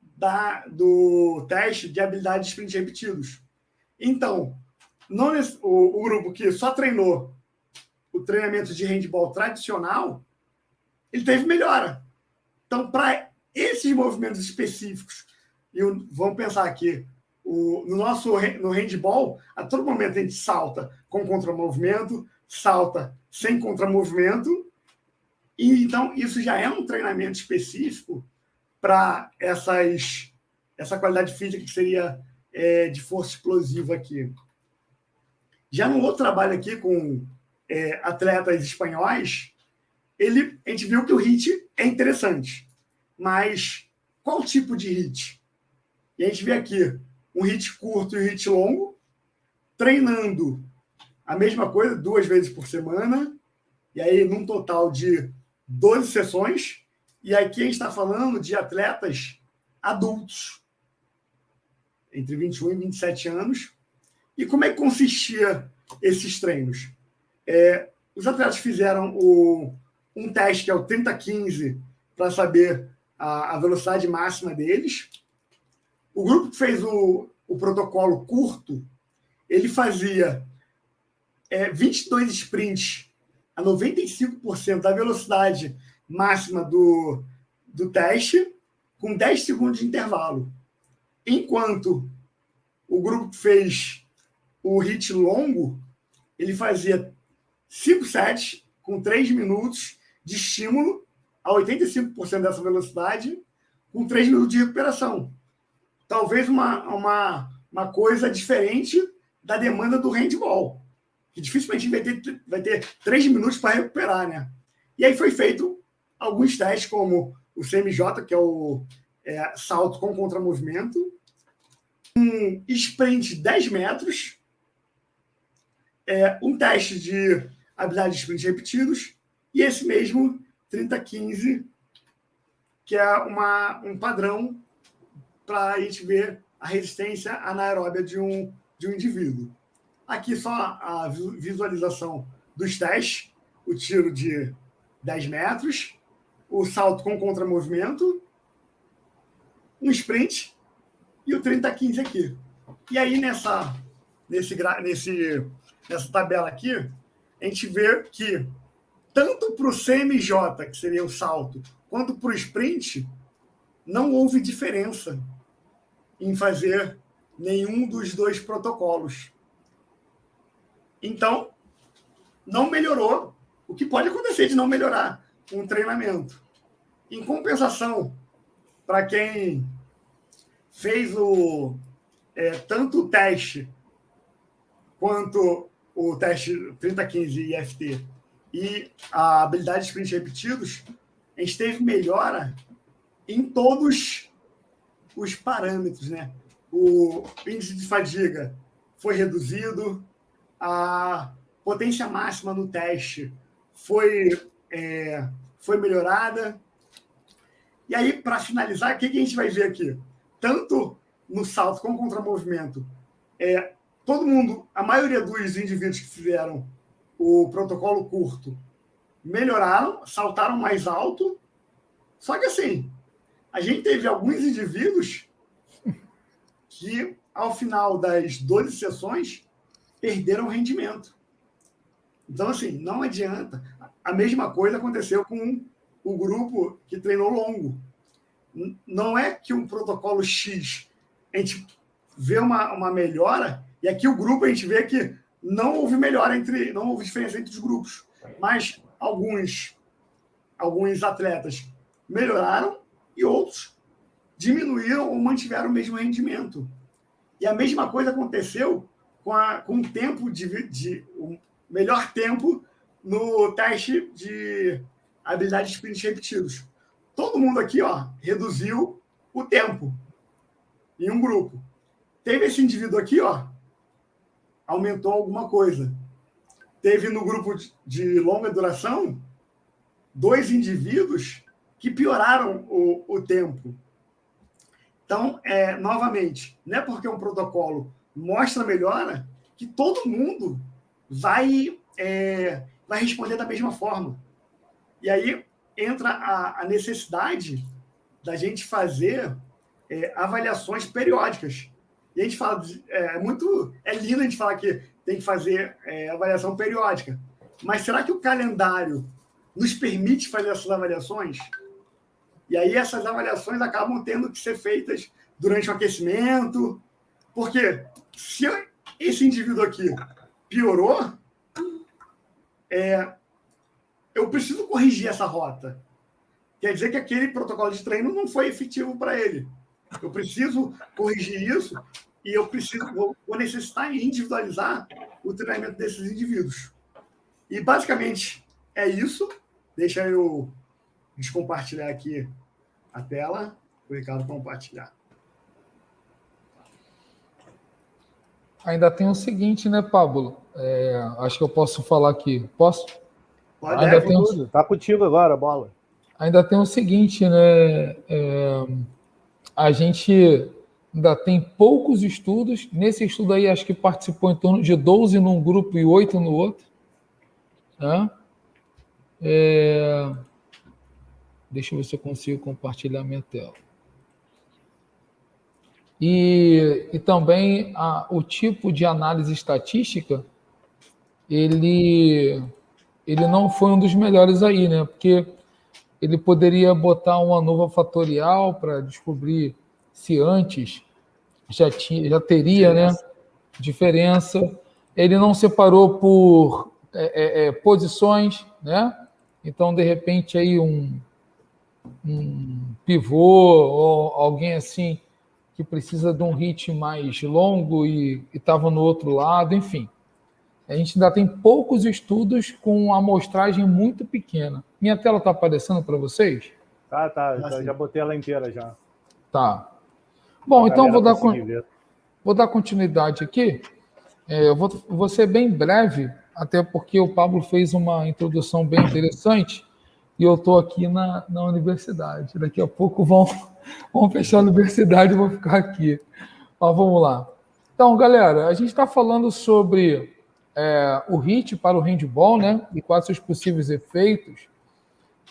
da, do teste de habilidade de sprint repetidos. Então, não, o, o grupo que só treinou o treinamento de handball tradicional ele teve melhora. Então, para esses movimentos específicos, e vamos pensar aqui, o, no nosso no handball, a todo momento a gente salta com contramovimento, salta sem contramovimento, e então isso já é um treinamento específico para essas essa qualidade física que seria é, de força explosiva aqui. Já no outro trabalho aqui com é, atletas espanhóis, ele, a gente viu que o hit é interessante. Mas qual tipo de hit? E a gente vê aqui um hit curto e um hit longo, treinando a mesma coisa duas vezes por semana, e aí num total de 12 sessões. E aqui a gente está falando de atletas adultos, entre 21 e 27 anos. E como é que consistia esses treinos? É, os atletas fizeram o, um teste que é o 3015 para saber a, a, velocidade máxima deles. O grupo que fez o, o protocolo curto, ele fazia é, 22 sprints a 95% da velocidade máxima do, do teste, com 10 segundos de intervalo. Enquanto o grupo que fez o hit longo, ele fazia 5 sets com 3 minutos de estímulo a 85% dessa velocidade com 3 minutos de recuperação. Talvez uma, uma, uma coisa diferente da demanda do handball, que dificilmente vai ter, vai ter 3 minutos para recuperar, né? E aí foi feito alguns testes, como o CMJ, que é o é, salto com contramovimento, um sprint de 10 metros, é, um teste de habilidade de sprint repetidos e esse mesmo 3015, que é uma, um padrão para a gente ver a resistência anaeróbia de um, de um indivíduo. Aqui só a visualização dos testes, o tiro de 10 metros, o salto com contramovimento, um sprint e o 30-15 aqui. E aí, nessa, nesse, nesse, nessa tabela aqui, a gente vê que tanto para o CMJ, que seria o salto, quanto para o sprint, não houve diferença em fazer nenhum dos dois protocolos. Então, não melhorou o que pode acontecer de não melhorar um treinamento. Em compensação, para quem fez o é, tanto o teste quanto o teste 3015 IFT e a habilidade de sprint repetidos, a gente teve melhora em todos os parâmetros, né? O índice de fadiga foi reduzido, a potência máxima no teste foi, é, foi melhorada. E aí, para finalizar, o que, a gente vai ver aqui? Tanto no salto como contramovimento, é, todo mundo, a maioria dos indivíduos que fizeram o protocolo curto melhoraram, saltaram mais alto. Só que assim, a gente teve alguns indivíduos que, ao final das 12 sessões, perderam rendimento. Então, assim, não adianta. A mesma coisa aconteceu com o grupo que treinou longo. Não é que um protocolo X a gente vê uma, uma melhora, e aqui o grupo a gente vê que não houve melhora entre, não houve diferença entre os grupos, mas alguns, alguns atletas melhoraram e outros diminuíram ou mantiveram o mesmo rendimento. E a mesma coisa aconteceu com, a, com o tempo de, de o melhor tempo no teste de habilidade de sprints repetidos. Todo mundo aqui, ó, reduziu o tempo em um grupo. Teve esse indivíduo aqui, ó, aumentou alguma coisa. Teve no grupo de longa duração dois indivíduos que pioraram o, o tempo. Então, é, novamente, não é porque um protocolo mostra melhora que todo mundo vai, é, vai responder da mesma forma. E aí entra a, a necessidade da gente fazer é, avaliações periódicas. E a gente fala, é, é muito, é lindo a gente falar que tem que fazer é, avaliação periódica. Mas será que o calendário nos permite fazer essas avaliações? E aí essas avaliações acabam tendo que ser feitas durante o aquecimento, porque se esse indivíduo aqui piorou, é, eu preciso corrigir essa rota. Quer dizer que aquele protocolo de treino não foi efetivo para ele. Eu preciso corrigir isso e eu preciso vou, vou necessitar individualizar o treinamento desses indivíduos. E basicamente é isso. Deixa eu descompartilhar aqui a tela o Ricardo compartilhar. Ainda tem o seguinte, né, Pablo? É, acho que eu posso falar aqui. Posso? Pode, Ainda é, tem o... Tá contigo agora, bola. Ainda tem o seguinte, né? É, a gente ainda tem poucos estudos. Nesse estudo aí, acho que participou em torno de 12 num grupo e 8 no outro. Né? É... Deixa eu ver se eu consigo compartilhar minha tela. E, e também a, o tipo de análise estatística, ele, ele não foi um dos melhores aí, né? Porque ele poderia botar uma nova fatorial para descobrir se antes já, tinha, já teria né, diferença. Ele não separou por é, é, é, posições, né? Então, de repente, aí um, um pivô ou alguém assim que precisa de um hit mais longo e estava no outro lado, enfim. A gente ainda tem poucos estudos com amostragem muito pequena. Minha tela está aparecendo para vocês? Tá, tá. Já, já botei ela inteira já. Tá. Bom, então vou dar, vou dar continuidade aqui. É, eu vou, vou ser bem breve, até porque o Pablo fez uma introdução bem interessante e eu estou aqui na, na universidade. Daqui a pouco vão, vão fechar a universidade e vou ficar aqui. Mas vamos lá. Então, galera, a gente está falando sobre é, o HIT para o handball, né? E quais seus possíveis efeitos.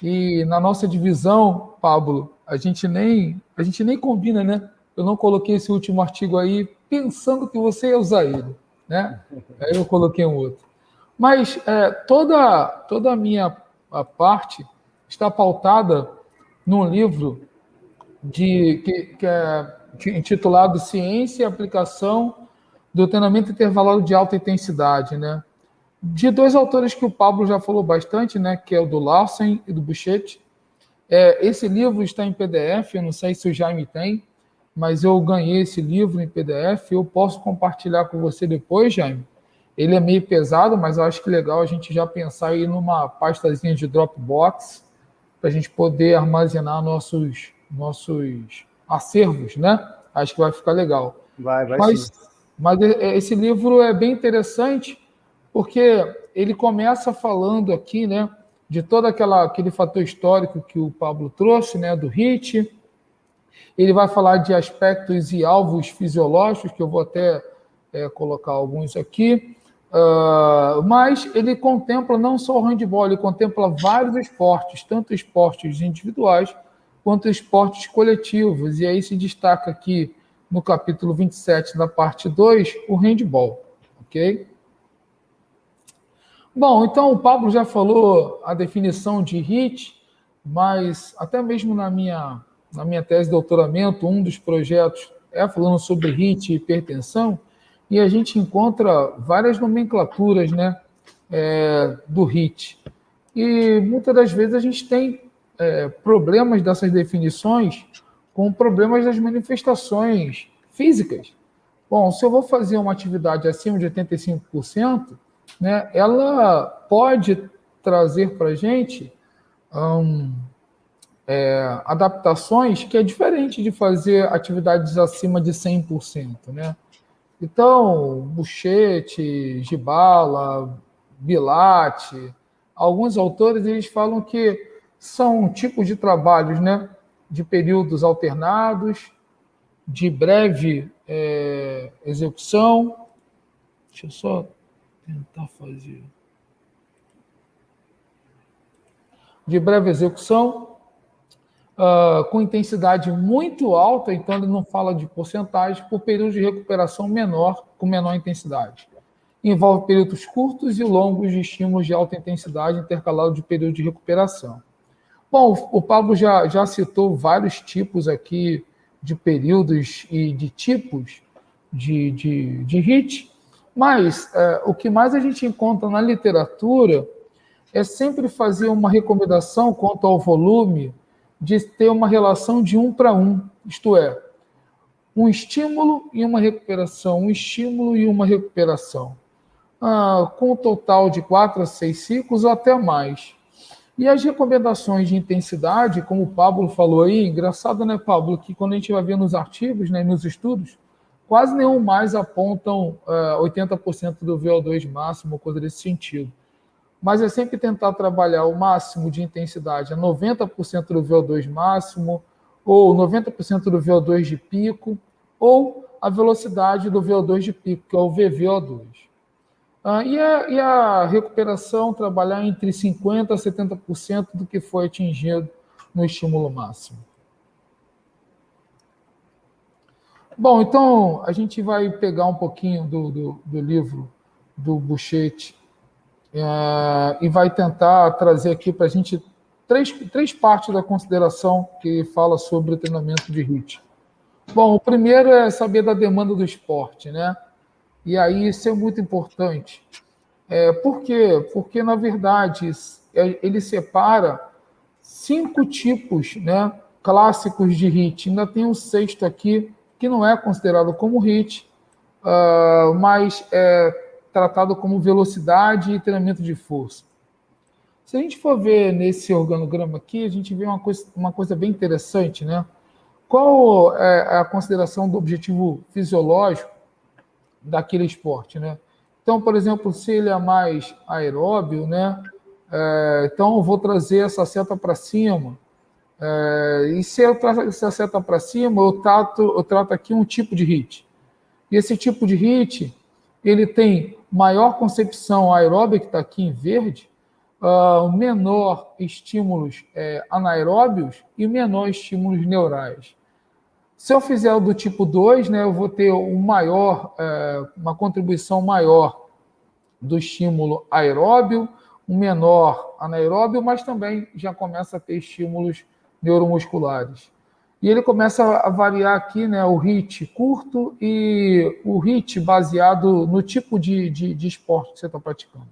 E na nossa divisão, Pablo, a gente nem a gente nem combina, né? Eu não coloquei esse último artigo aí pensando que você ia usar ele, né? Aí eu coloquei um outro. Mas é, toda toda a minha a parte está pautada num livro de que, que é intitulado Ciência e Aplicação do Treinamento Intervalado de Alta Intensidade, né? De dois autores que o Pablo já falou bastante, né? Que é o do Larsen e do Buchetti. É, esse livro está em PDF, eu não sei se o Jaime tem, mas eu ganhei esse livro em PDF, eu posso compartilhar com você depois, Jaime. Ele é meio pesado, mas eu acho que legal a gente já pensar aí numa pastazinha de Dropbox para a gente poder armazenar nossos, nossos acervos, né? Acho que vai ficar legal. Vai, vai mas, sim. Mas esse livro é bem interessante porque ele começa falando aqui, né, de todo aquela, aquele fator histórico que o Pablo trouxe, né, do HIT. Ele vai falar de aspectos e alvos fisiológicos, que eu vou até é, colocar alguns aqui. Uh, mas ele contempla não só o handball, ele contempla vários esportes, tanto esportes individuais quanto esportes coletivos. E aí se destaca aqui no capítulo 27 da parte 2 o handball, ok? Bom, então o Pablo já falou a definição de HIT, mas até mesmo na minha, na minha tese de doutoramento, um dos projetos é falando sobre HIT e hipertensão, e a gente encontra várias nomenclaturas né, é, do HIT. E muitas das vezes a gente tem é, problemas dessas definições com problemas das manifestações físicas. Bom, se eu vou fazer uma atividade acima de 85%, né, ela pode trazer para a gente um, é, adaptações que é diferente de fazer atividades acima de 100%. Né? Então, Buchete, Gibala, Bilate, alguns autores eles falam que são tipos de trabalhos, né? De períodos alternados, de breve é, execução. Deixa eu só tentar fazer. De breve execução, uh, com intensidade muito alta, então ele não fala de porcentagem, por período de recuperação menor, com menor intensidade. Envolve períodos curtos e longos de estímulos de alta intensidade intercalado de período de recuperação. Bom, o Pablo já, já citou vários tipos aqui de períodos e de tipos de, de, de HIT, mas é, o que mais a gente encontra na literatura é sempre fazer uma recomendação quanto ao volume de ter uma relação de um para um, isto é, um estímulo e uma recuperação, um estímulo e uma recuperação, ah, com um total de quatro a seis ciclos ou até mais. E as recomendações de intensidade, como o Pablo falou aí, engraçado, né, Pablo, que quando a gente vai ver nos artigos, né, nos estudos, quase nenhum mais apontam uh, eh, 80% do VO2 máximo, coisa desse sentido. Mas é sempre tentar trabalhar o máximo de intensidade a 90% do VO2 máximo, ou 90% do VO2 de pico, ou a velocidade do VO2 de pico, que é o VVO2. Ah, e, a, e, a, recuperação trabalhar entre 50% a 70% do que foi atingido no estímulo máximo. Bom, então a gente vai pegar um pouquinho do, do, do livro do Buchete é, e vai tentar trazer aqui para a gente três, três partes da consideração que fala sobre o treinamento de HIT. Bom, o primeiro é saber da demanda do esporte, né? E aí isso é muito importante. É, por quê? Porque, na verdade, é, ele separa cinco tipos né, clássicos de HIT. Ainda tem um sexto aqui, que não é considerado como HIT, uh, mas é tratado como velocidade e treinamento de força. Se a gente for ver nesse organograma aqui, a gente vê uma coisa, uma coisa bem interessante, né? Qual é a consideração do objetivo fisiológico daquele esporte, né? Então, por exemplo, se ele é mais aeróbio, né? É, então, eu vou trazer essa seta para cima. É, e se eu trago essa seta para cima, eu trato, eu trato aqui um tipo de hit. E esse tipo de hit, ele tem maior concepção aeróbica, que está aqui em verde, uh, menor estímulos é, anaeróbios e menor estímulos neurais. Se eu fizer o do tipo 2, né, eu vou ter um maior, é, uma contribuição maior do estímulo aeróbio, um menor anaeróbio, mas também já começa a ter estímulos neuromusculares. E ele começa a variar aqui né, o HIT curto e o HIT baseado no tipo de, de, de esporte que você está praticando.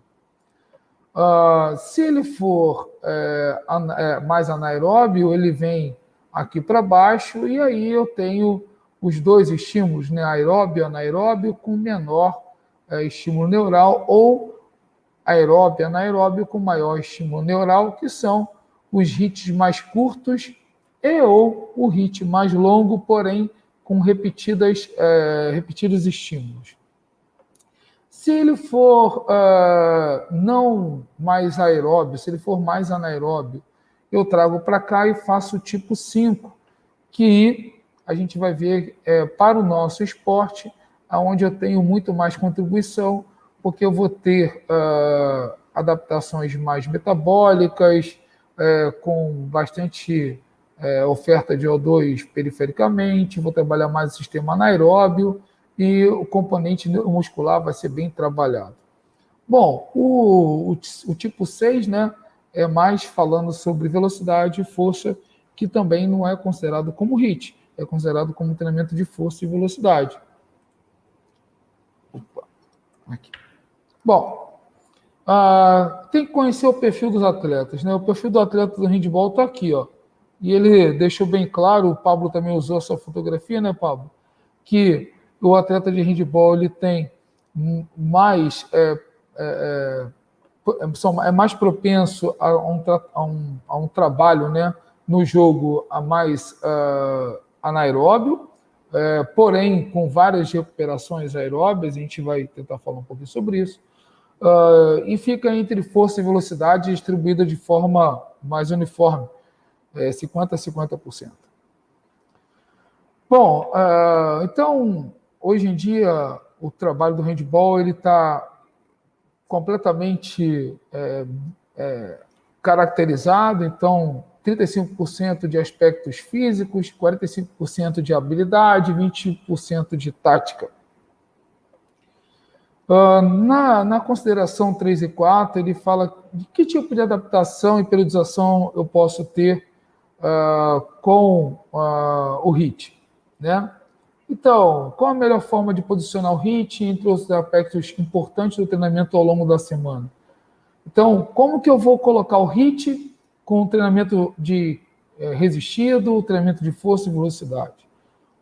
Uh, se ele for é, é, mais anaeróbio, ele vem aqui para baixo e aí eu tenho os dois estímulos, né, aeróbio e anaeróbio, com menor é, estímulo neural ou aeróbio e anaeróbio com maior estímulo neural, que são os hits mais curtos e ou o hit mais longo, porém com repetidas, é, repetidos estímulos. Se ele for uh, não mais aeróbio, se ele for mais anaeróbio, eu trago para cá e faço tipo 5, que a gente vai ver é, para o nosso esporte, onde eu tenho muito mais contribuição, porque eu vou ter uh, adaptações mais metabólicas, é, com bastante é, oferta de O2 perifericamente, vou trabalhar mais o sistema anaeróbio e o componente muscular vai ser bem trabalhado. Bom, o, o, o tipo 6 né, é mais falando sobre velocidade e força, que também não é considerado como HIT, é considerado como treinamento de força e velocidade. Opa, aqui. Bom, ah, tem que conhecer o perfil dos atletas. Né? O perfil do atleta do handball está aqui, ó. E ele deixou bem claro, o Pablo também usou a sua fotografia, né, Pablo? Que o atleta de handball ele tem mais é, é, é, é mais propenso a um, a um, a um, trabalho né, no jogo a mais uh, anaeróbio, é, porém com várias recuperações aeróbias, a gente vai tentar falar um pouquinho sobre isso, uh, e fica entre força e velocidade distribuída de forma mais uniforme, é, 50% a 50%. Bom, uh, então hoje em dia o trabalho do handball está completamente é, é, caracterizado, então 35% de aspectos físicos, 45% de habilidade, 20% de tática. Uh, na, na, consideração 3 e 4, ele fala de que tipo de adaptação e periodização eu posso ter uh, com uh, o HIT. Né? Então, qual a melhor forma de posicionar o HIT entre os aspectos importantes do treinamento ao longo da semana? Então, como que eu vou colocar o HIT com o treinamento de é, resistido, treinamento de força e velocidade?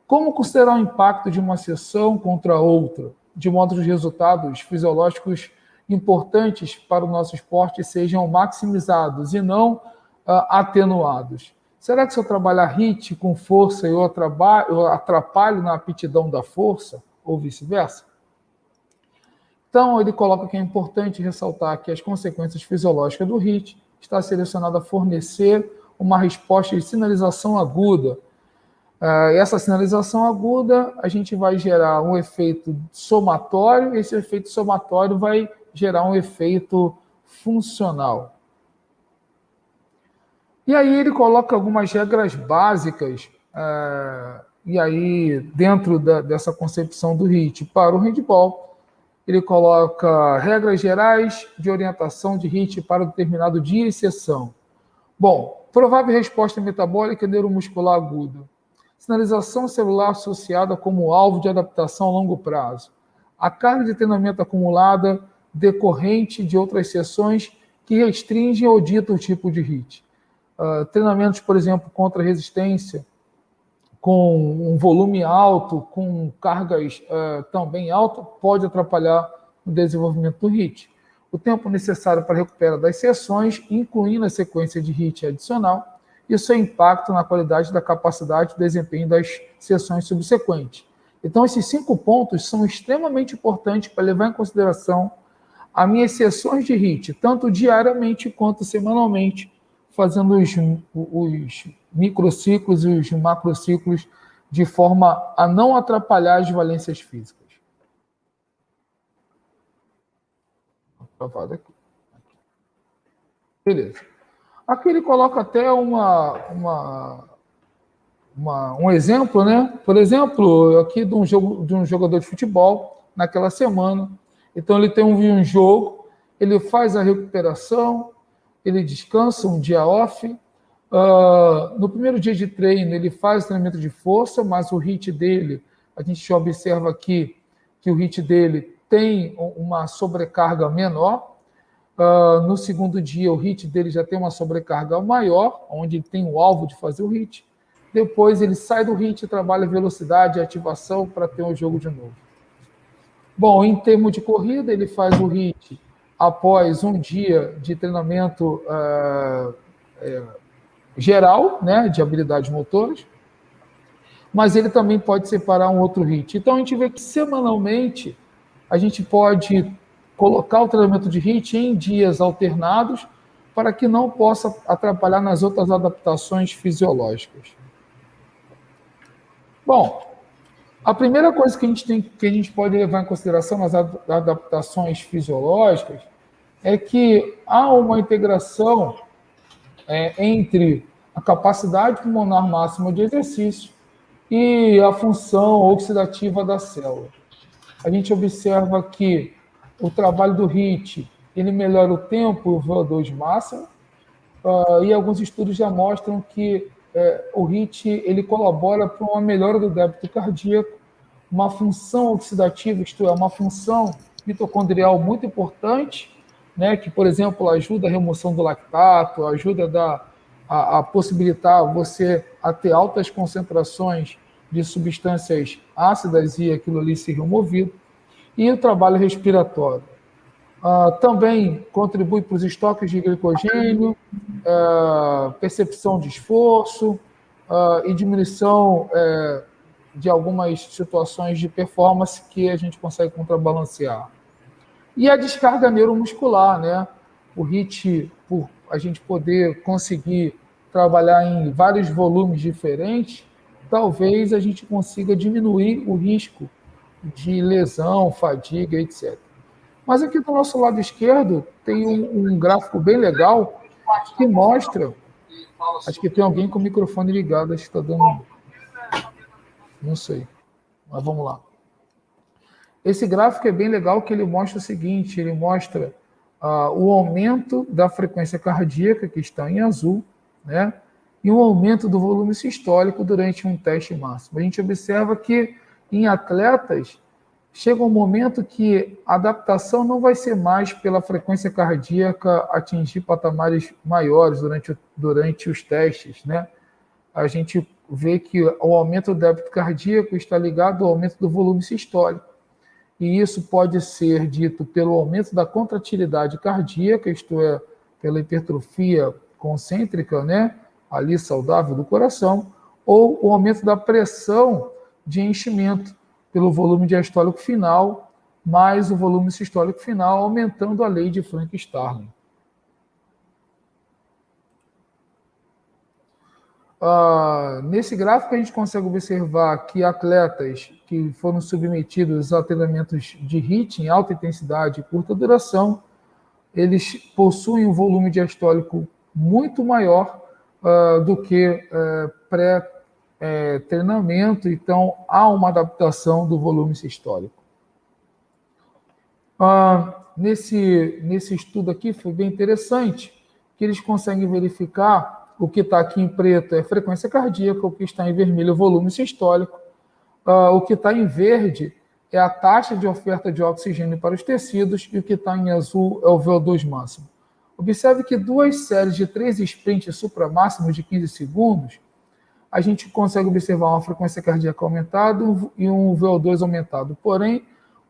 Como considerar o impacto de uma sessão contra outra, de modo que os resultados fisiológicos importantes para o nosso esporte sejam maximizados e não uh, atenuados? Será que se eu trabalhar HIT com força eu, atrapalho na aptidão da força, ou vice-versa? Então, ele coloca que é importante ressaltar que as consequências fisiológicas do HIT está selecionado a fornecer uma resposta de sinalização aguda. Ah, essa sinalização aguda, a gente vai gerar um efeito somatório, esse efeito somatório vai gerar um efeito funcional. E aí ele coloca algumas regras básicas, é, e aí dentro da, dessa concepção do HIT para o handball, ele coloca regras gerais de orientação de HIT para determinado dia e sessão. Bom, provável resposta metabólica neuromuscular aguda. Sinalização celular associada como alvo de adaptação a longo prazo. A carga de treinamento acumulada decorrente de outras sessões que restringem ou ditam o tipo de HIT. Uh, treinamentos, por exemplo, contra resistência, com um volume alto, com cargas uh, também altas, pode atrapalhar o desenvolvimento do HIT. O tempo necessário para recuperar das sessões, incluindo a sequência de HIT adicional, e seu impacto na qualidade da capacidade de desempenho das sessões subsequentes. Então, esses cinco pontos são extremamente importantes para levar em consideração as minhas sessões de HIT, tanto diariamente quanto semanalmente, fazendo os, os microciclos e os macrociclos de forma a não atrapalhar as valências físicas. Aqui. Beleza. Aqui ele coloca até uma, uma, uma, um exemplo, né? Por exemplo, aqui de um, jogo, de um jogador de futebol naquela semana. Então ele tem um, um jogo, ele faz a recuperação, ele descansa um dia off. Uh, no primeiro dia de treino, ele faz treinamento de força, mas o HIT dele, a gente observa aqui que o HIT dele tem uma sobrecarga menor. Uh, no segundo dia, o HIT dele já tem uma sobrecarga maior, onde ele tem o alvo de fazer o HIT. Depois ele sai do HIT, trabalha velocidade e ativação para ter um jogo de novo. Bom, em termos de corrida, ele faz o HIT após um dia de treinamento uh, geral, né, de habilidades motoras, mas ele também pode separar um outro HIT. Então a gente vê que semanalmente a gente pode colocar o treinamento de HIT em dias alternados para que não possa atrapalhar nas outras adaptações fisiológicas. Bom, a primeira coisa que a gente, tem, que a gente pode levar em consideração nas adaptações fisiológicas é que há uma integração é, entre a capacidade pulmonar máxima de exercício e a função oxidativa da célula. A gente observa que o trabalho do HIT ele melhora o tempo e o VO2 máximo, uh, e alguns estudos já mostram que é, o HIT ele colabora para uma melhora do débito cardíaco, uma função oxidativa, isto é, uma função mitocondrial muito importante, né, que, por exemplo, ajuda a remoção do lactato, ajuda a, a, a possibilitar você a ter altas concentrações de substâncias ácidas e aquilo ali ser removido, e o trabalho respiratório. Uh, também contribui para os estoques de glicogênio, uh, percepção de esforço uh, e diminuição uh, de algumas situações de performance que a gente consegue contrabalancear. E a descarga neuromuscular, né? O HIT, por a gente poder conseguir trabalhar em vários volumes diferentes, talvez a gente consiga diminuir o risco de lesão, fadiga, etc. Mas aqui do nosso lado esquerdo tem um, um gráfico bem legal que mostra. Acho que tem alguém com o microfone ligado, acho que está dando. Não sei. Mas vamos lá. Esse gráfico é bem legal que ele mostra o seguinte: ele mostra uh, o aumento da frequência cardíaca, que está em azul, né? E um aumento do volume sistólico durante um teste máximo. A gente observa que em atletas chega um momento que a adaptação não vai ser mais pela frequência cardíaca atingir patamares maiores durante, durante os testes, né? A gente vê que o aumento do débito cardíaco está ligado ao aumento do volume sistólico. E isso pode ser dito pelo aumento da contratilidade cardíaca, isto é, pela hipertrofia concêntrica, né? Ali saudável do coração, ou o aumento da pressão de enchimento, pelo volume diastólico final mais o volume sistólico final, aumentando a lei de Frank-Starling. Uh, nesse gráfico, a gente consegue observar que atletas que foram submetidos a treinamentos de HIIT em alta intensidade e curta duração, eles possuem um volume diastólico muito maior uh, do que uh, pré é, treinamento, então há uma adaptação do volume sistólico. Ah, nesse, nesse estudo aqui foi bem interessante, que eles conseguem verificar o que está aqui em preto é frequência cardíaca, o que está em vermelho é volume sistólico, ah, o que está em verde é a taxa de oferta de oxigênio para os tecidos e o que está em azul é o VO2 máximo. Observe que duas séries de três sprints supramáximos de 15 segundos a gente consegue observar uma frequência cardíaca aumentada e um VO2 aumentado. Porém,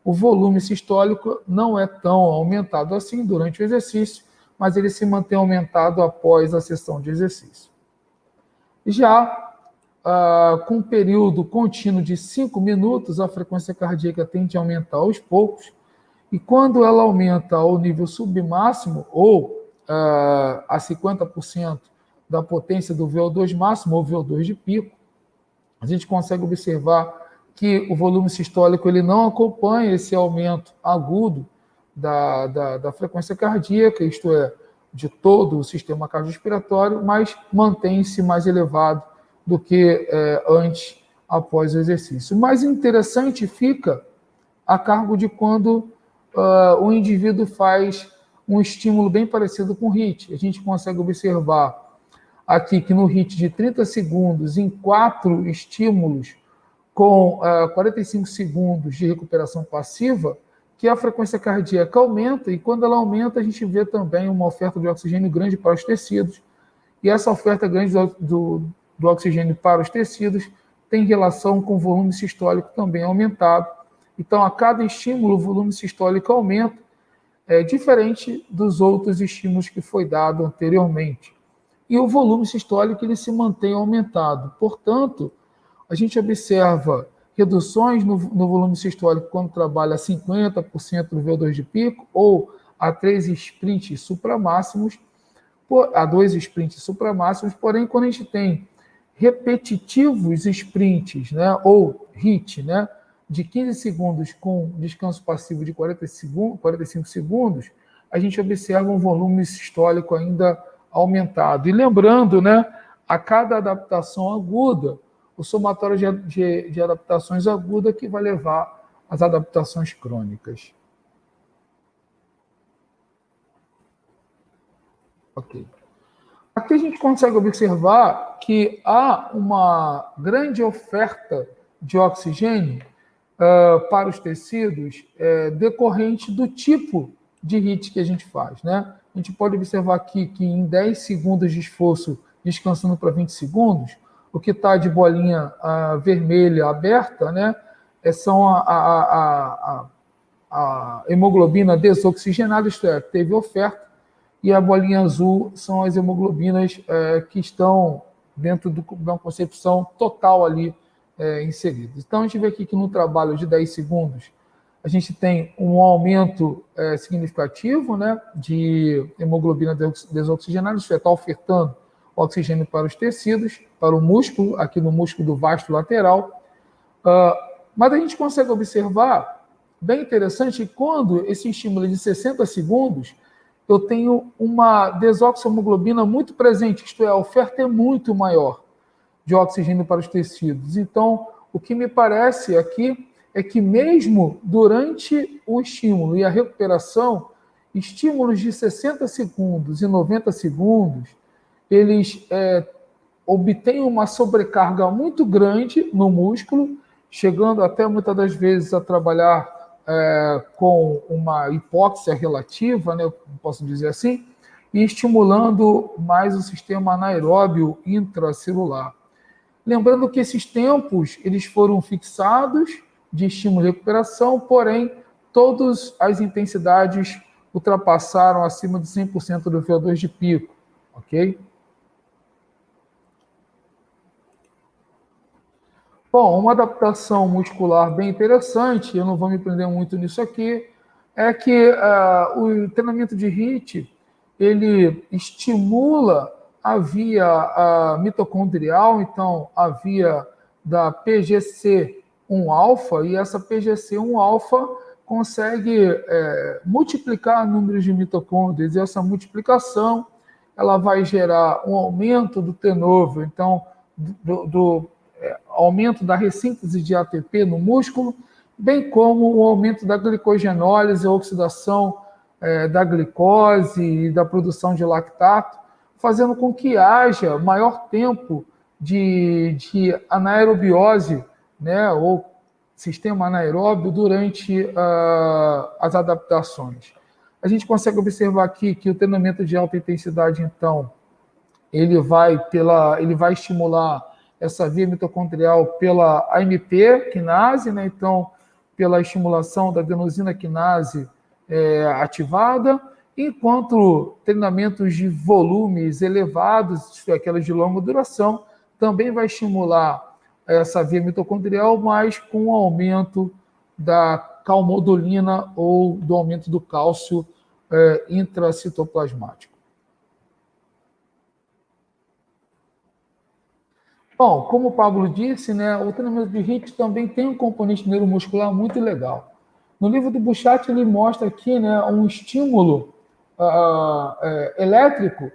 o volume sistólico não é tão aumentado assim durante o exercício, mas ele se mantém aumentado após a sessão de exercício. Já uh, com um período contínuo de 5 minutos, a frequência cardíaca tende a aumentar aos poucos, e quando ela aumenta ao nível submáximo, ou uh, a 50%, da potência do VO2 máximo ou VO2 de pico, a gente consegue observar que o volume sistólico ele não acompanha esse aumento agudo da, da, da frequência cardíaca, isto é, de todo o sistema cardiorrespiratório, mas mantém-se mais elevado do que é, antes, após o exercício. Mais interessante fica a cargo de quando uh, o indivíduo faz um estímulo bem parecido com o HIT. A gente consegue observar aqui que no HIT de 30 segundos, em quatro estímulos, com uh, 45 segundos de recuperação passiva, que a frequência cardíaca aumenta, e quando ela aumenta, a gente vê também uma oferta de oxigênio grande para os tecidos, e essa oferta grande do, do, do oxigênio para os tecidos tem relação com o volume sistólico também aumentado. Então, a cada estímulo, o volume sistólico aumenta, é diferente dos outros estímulos que foi dado anteriormente. E o volume sistólico ele se mantém aumentado. Portanto, a gente observa reduções no, no volume sistólico quando trabalha 50% do VO2 de pico ou a três sprints supramáximos, a dois sprints supramáximos, porém, quando a gente tem repetitivos sprints, né, ou HIT, né, de 15 segundos com descanso passivo de 40 segundos, 45 segundos, a gente observa um volume sistólico ainda aumentado. E lembrando, né, a cada adaptação aguda, o somatório de, de, de adaptações aguda que vai levar às adaptações crônicas. Ok. Aqui a gente consegue observar que há uma grande oferta de oxigênio uh, para os tecidos uh, decorrente do tipo de HIT que a gente faz. Né? A gente pode observar aqui que em 10 segundos de esforço, descansando para 20 segundos, o que está de bolinha vermelha aberta, né, é, são a, a, a, a, hemoglobina desoxigenada, isto é, teve oferta, e a bolinha azul são as hemoglobinas é, que estão dentro do, de uma concepção total ali é, inseridas. Então, a gente vê aqui que no trabalho de 10 segundos, a gente tem um aumento é, significativo né, de hemoglobina desoxigenada, isso é, está ofertando oxigênio para os tecidos, para o músculo, aqui no músculo do vasto lateral. Uh, mas a gente consegue observar, bem interessante, quando esse estímulo é de 60 segundos, eu tenho uma desoxohemoglobina muito presente, isto é, a oferta é muito maior de oxigênio para os tecidos. Então, o que me parece aqui é que mesmo durante o estímulo e a recuperação, estímulos de 60 segundos e 90 segundos, eles é, obtêm uma sobrecarga muito grande no músculo, chegando até muitas das vezes a trabalhar é, com uma hipóxia relativa, né, posso dizer assim, e estimulando mais o sistema anaeróbio intracelular. Lembrando que esses tempos eles foram fixados de estímulo e recuperação, porém todas as intensidades ultrapassaram acima de 100% do VO2 de pico, ok? Bom, uma adaptação muscular bem interessante, eu não vou me prender muito nisso aqui, é que uh, o treinamento de HIIT, ele estimula a via uh, mitocondrial, então a via da PGC1-alfa, e essa PGC1-alfa consegue é, multiplicar números de mitocôndrias, e essa multiplicação ela vai gerar um aumento do turnover, então do, do aumento da ressíntese de ATP no músculo, bem como o aumento da glicogenólise, a oxidação é, da glicose e da produção de lactato, fazendo com que haja maior tempo de, de anaerobiose, né, ou sistema anaeróbio durante uh, as adaptações. A gente consegue observar aqui que o treinamento de alta intensidade, então, ele vai pela, ele vai estimular essa via mitocondrial pela AMP quinase, né? então, pela estimulação da adenosina quinase é, ativada, enquanto treinamentos de volumes elevados, é, aquelas de longa duração, também vai estimular essa via mitocondrial, mas com o aumento da calmodulina ou do aumento do cálcio é, intracitoplasmático. Bom, como o Pablo disse, né, o treinamento de HIIT também tem um componente neuromuscular muito legal. No livro do Buchat, ele mostra aqui né, um estímulo uh, elétrico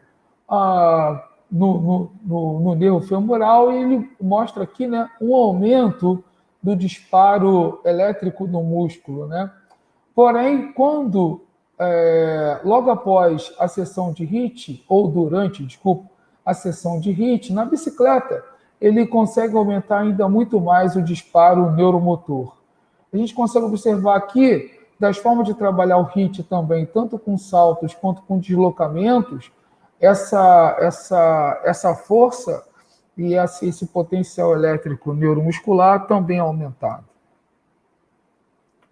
uh, no, no, no, no nervo femoral e ele mostra aqui né, um aumento do disparo elétrico no músculo. Né? Porém, quando é, logo após a sessão de HIT, ou durante, desculpa, a sessão de HIT, na bicicleta, ele consegue aumentar ainda muito mais o disparo neuromotor. A gente consegue observar aqui das formas de trabalhar o HIT também, tanto com saltos quanto com deslocamentos, essa, essa, essa força e esse, potencial elétrico neuromuscular também aumentado.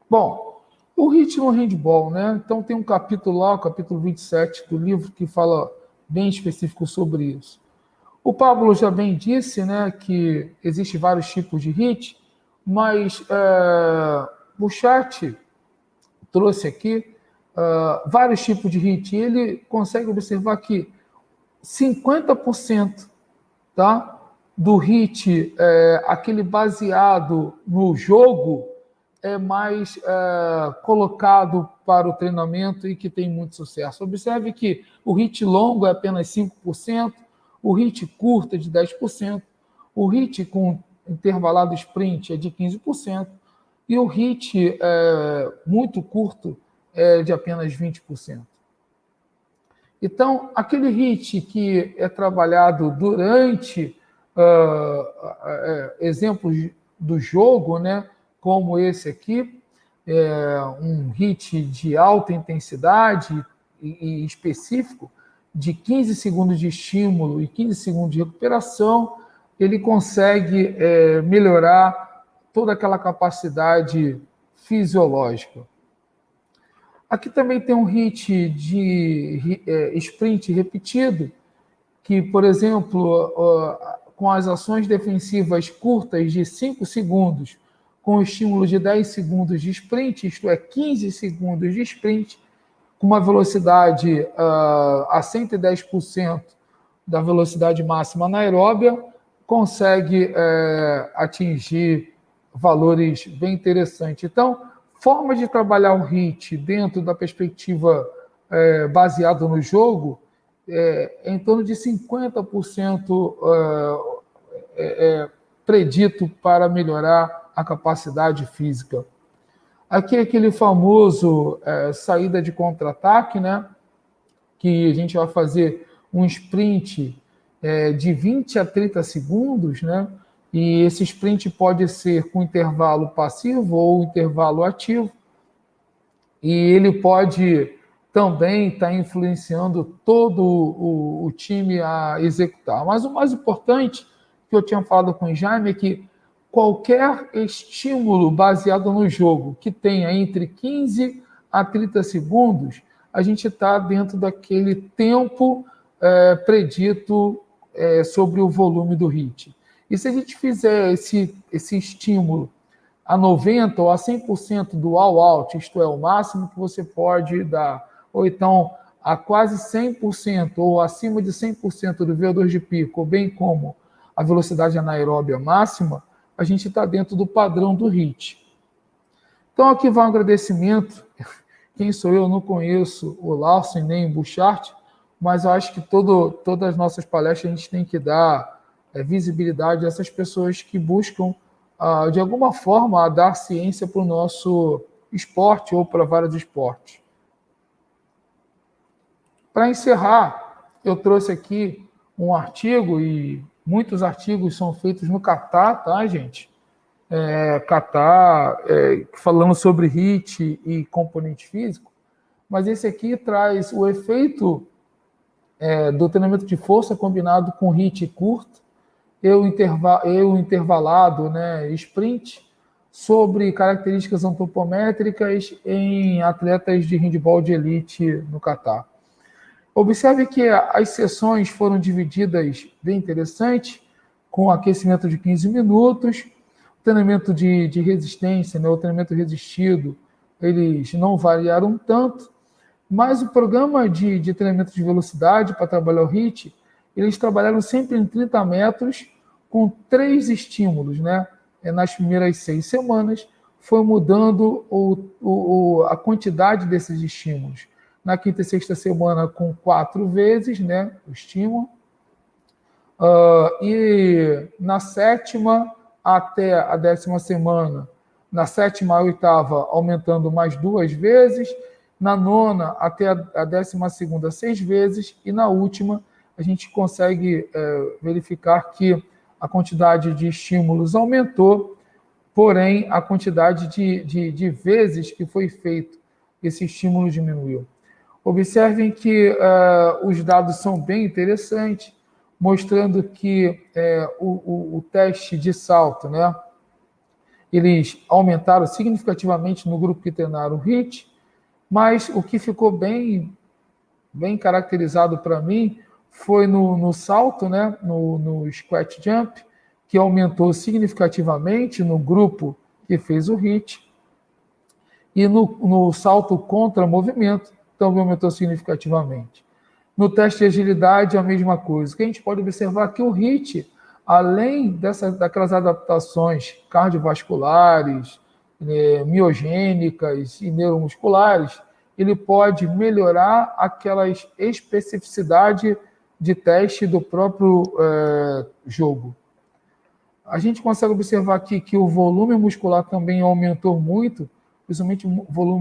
Bom, o ritmo handball, né? Então tem um capítulo lá, o capítulo 27 do livro, que fala bem específico sobre isso. O Pablo já bem disse né, que existe vários tipos de hit, mas é, o chat trouxe aqui uh, vários tipos de hit. E ele consegue observar que 50% tá, do hit, é, aquele baseado no jogo, é mais é, colocado para o treinamento e que tem muito sucesso. Observe que o hit longo é apenas 5%, o hit curto é de 10%, o hit com intervalado sprint é de 15%, e o hit é, muito curto é de apenas 20%. Então, aquele hit que é trabalhado durante uh, exemplos do jogo, né, como esse aqui, é um hit de alta intensidade e, e específico, de 15 segundos de estímulo e 15 segundos de recuperação, ele consegue é, melhorar toda aquela capacidade fisiológica. Aqui também tem um hit de é, sprint repetido, que, por exemplo, com as ações defensivas curtas de 5 segundos, com estímulo de 10 segundos de sprint, isto é, 15 segundos de sprint, uma velocidade uh, a 110% da velocidade máxima anaeróbia, consegue uh, atingir valores bem interessantes. Então, forma de trabalhar o HIT dentro da perspectiva é, baseada no jogo é, é, em torno de 50% é, é, é, predito para melhorar a capacidade física. Aqui é aquele famoso é, saída de contra-ataque, né? Que a gente vai fazer um sprint é, de 20 a 30 segundos, né? E esse sprint pode ser com intervalo passivo ou intervalo ativo. E ele pode também estar influenciando todo o, o time a executar. Mas o mais importante que eu tinha falado com o Jaime é que qualquer estímulo baseado no jogo que tenha entre 15 a 30 segundos, a gente está dentro daquele tempo é, predito é, sobre o volume do hit. E se a gente fizer esse, esse estímulo a 90% ou a 100% do all-out, isto é, o máximo que você pode dar, ou então a quase 100% ou acima de 100% do VO2 de pico, bem como a velocidade anaeróbia máxima, a gente está dentro do padrão do HIT. Então aqui vai um agradecimento. Quem sou eu? não conheço o Larson nem o Bouchard, mas eu acho que todo, todas as nossas palestras a gente tem que dar é, visibilidade a essas pessoas que buscam, ah, de alguma forma, dar ciência para o nosso esporte ou para vários esportes. Para encerrar, eu trouxe aqui um artigo, e muitos artigos são feitos no Catar, tá, gente? É, Catar, é, falando sobre HIT e componente físico, mas esse aqui traz o efeito é, do treinamento de força combinado com HIT curto, eu, interva eu intervalado, né, sprint, sobre características antropométricas em atletas de handball de elite no Catar. Observe que as sessões foram divididas bem interessante, com aquecimento de 15 minutos, treinamento de, de resistência, né, o treinamento resistido, eles não variaram tanto, mas o programa de, de treinamento de velocidade para trabalhar o HIT, eles trabalharam sempre em 30 metros com três estímulos, né? É, nas primeiras seis semanas, foi mudando o, o, a quantidade desses estímulos. Na quinta e sexta semana, com quatro vezes né, o estímulo. Uh, e na sétima até a décima semana, na sétima a oitava, aumentando mais duas vezes, na nona até a décima segunda, seis vezes, e na última, a gente consegue é, verificar que a quantidade de estímulos aumentou, porém a quantidade de, de, de vezes que foi feito esse estímulo diminuiu. Observem que uh, os dados são bem interessantes, mostrando que é, o, o, o, teste de salto, né, eles aumentaram significativamente no grupo que treinaram o HIT, mas o que ficou bem, bem caracterizado para mim foi no, no salto, né, no, no squat jump, que aumentou significativamente no grupo que fez o HIT, e no, no salto contra movimento também aumentou significativamente. No teste de agilidade, a mesma coisa. O que a gente pode observar que o HIT, além dessa, daquelas adaptações cardiovasculares, né, miogênicas e neuromusculares, ele pode melhorar aquelas especificidade de teste do próprio é, jogo. A gente consegue observar aqui que o volume muscular também aumentou muito, principalmente o volume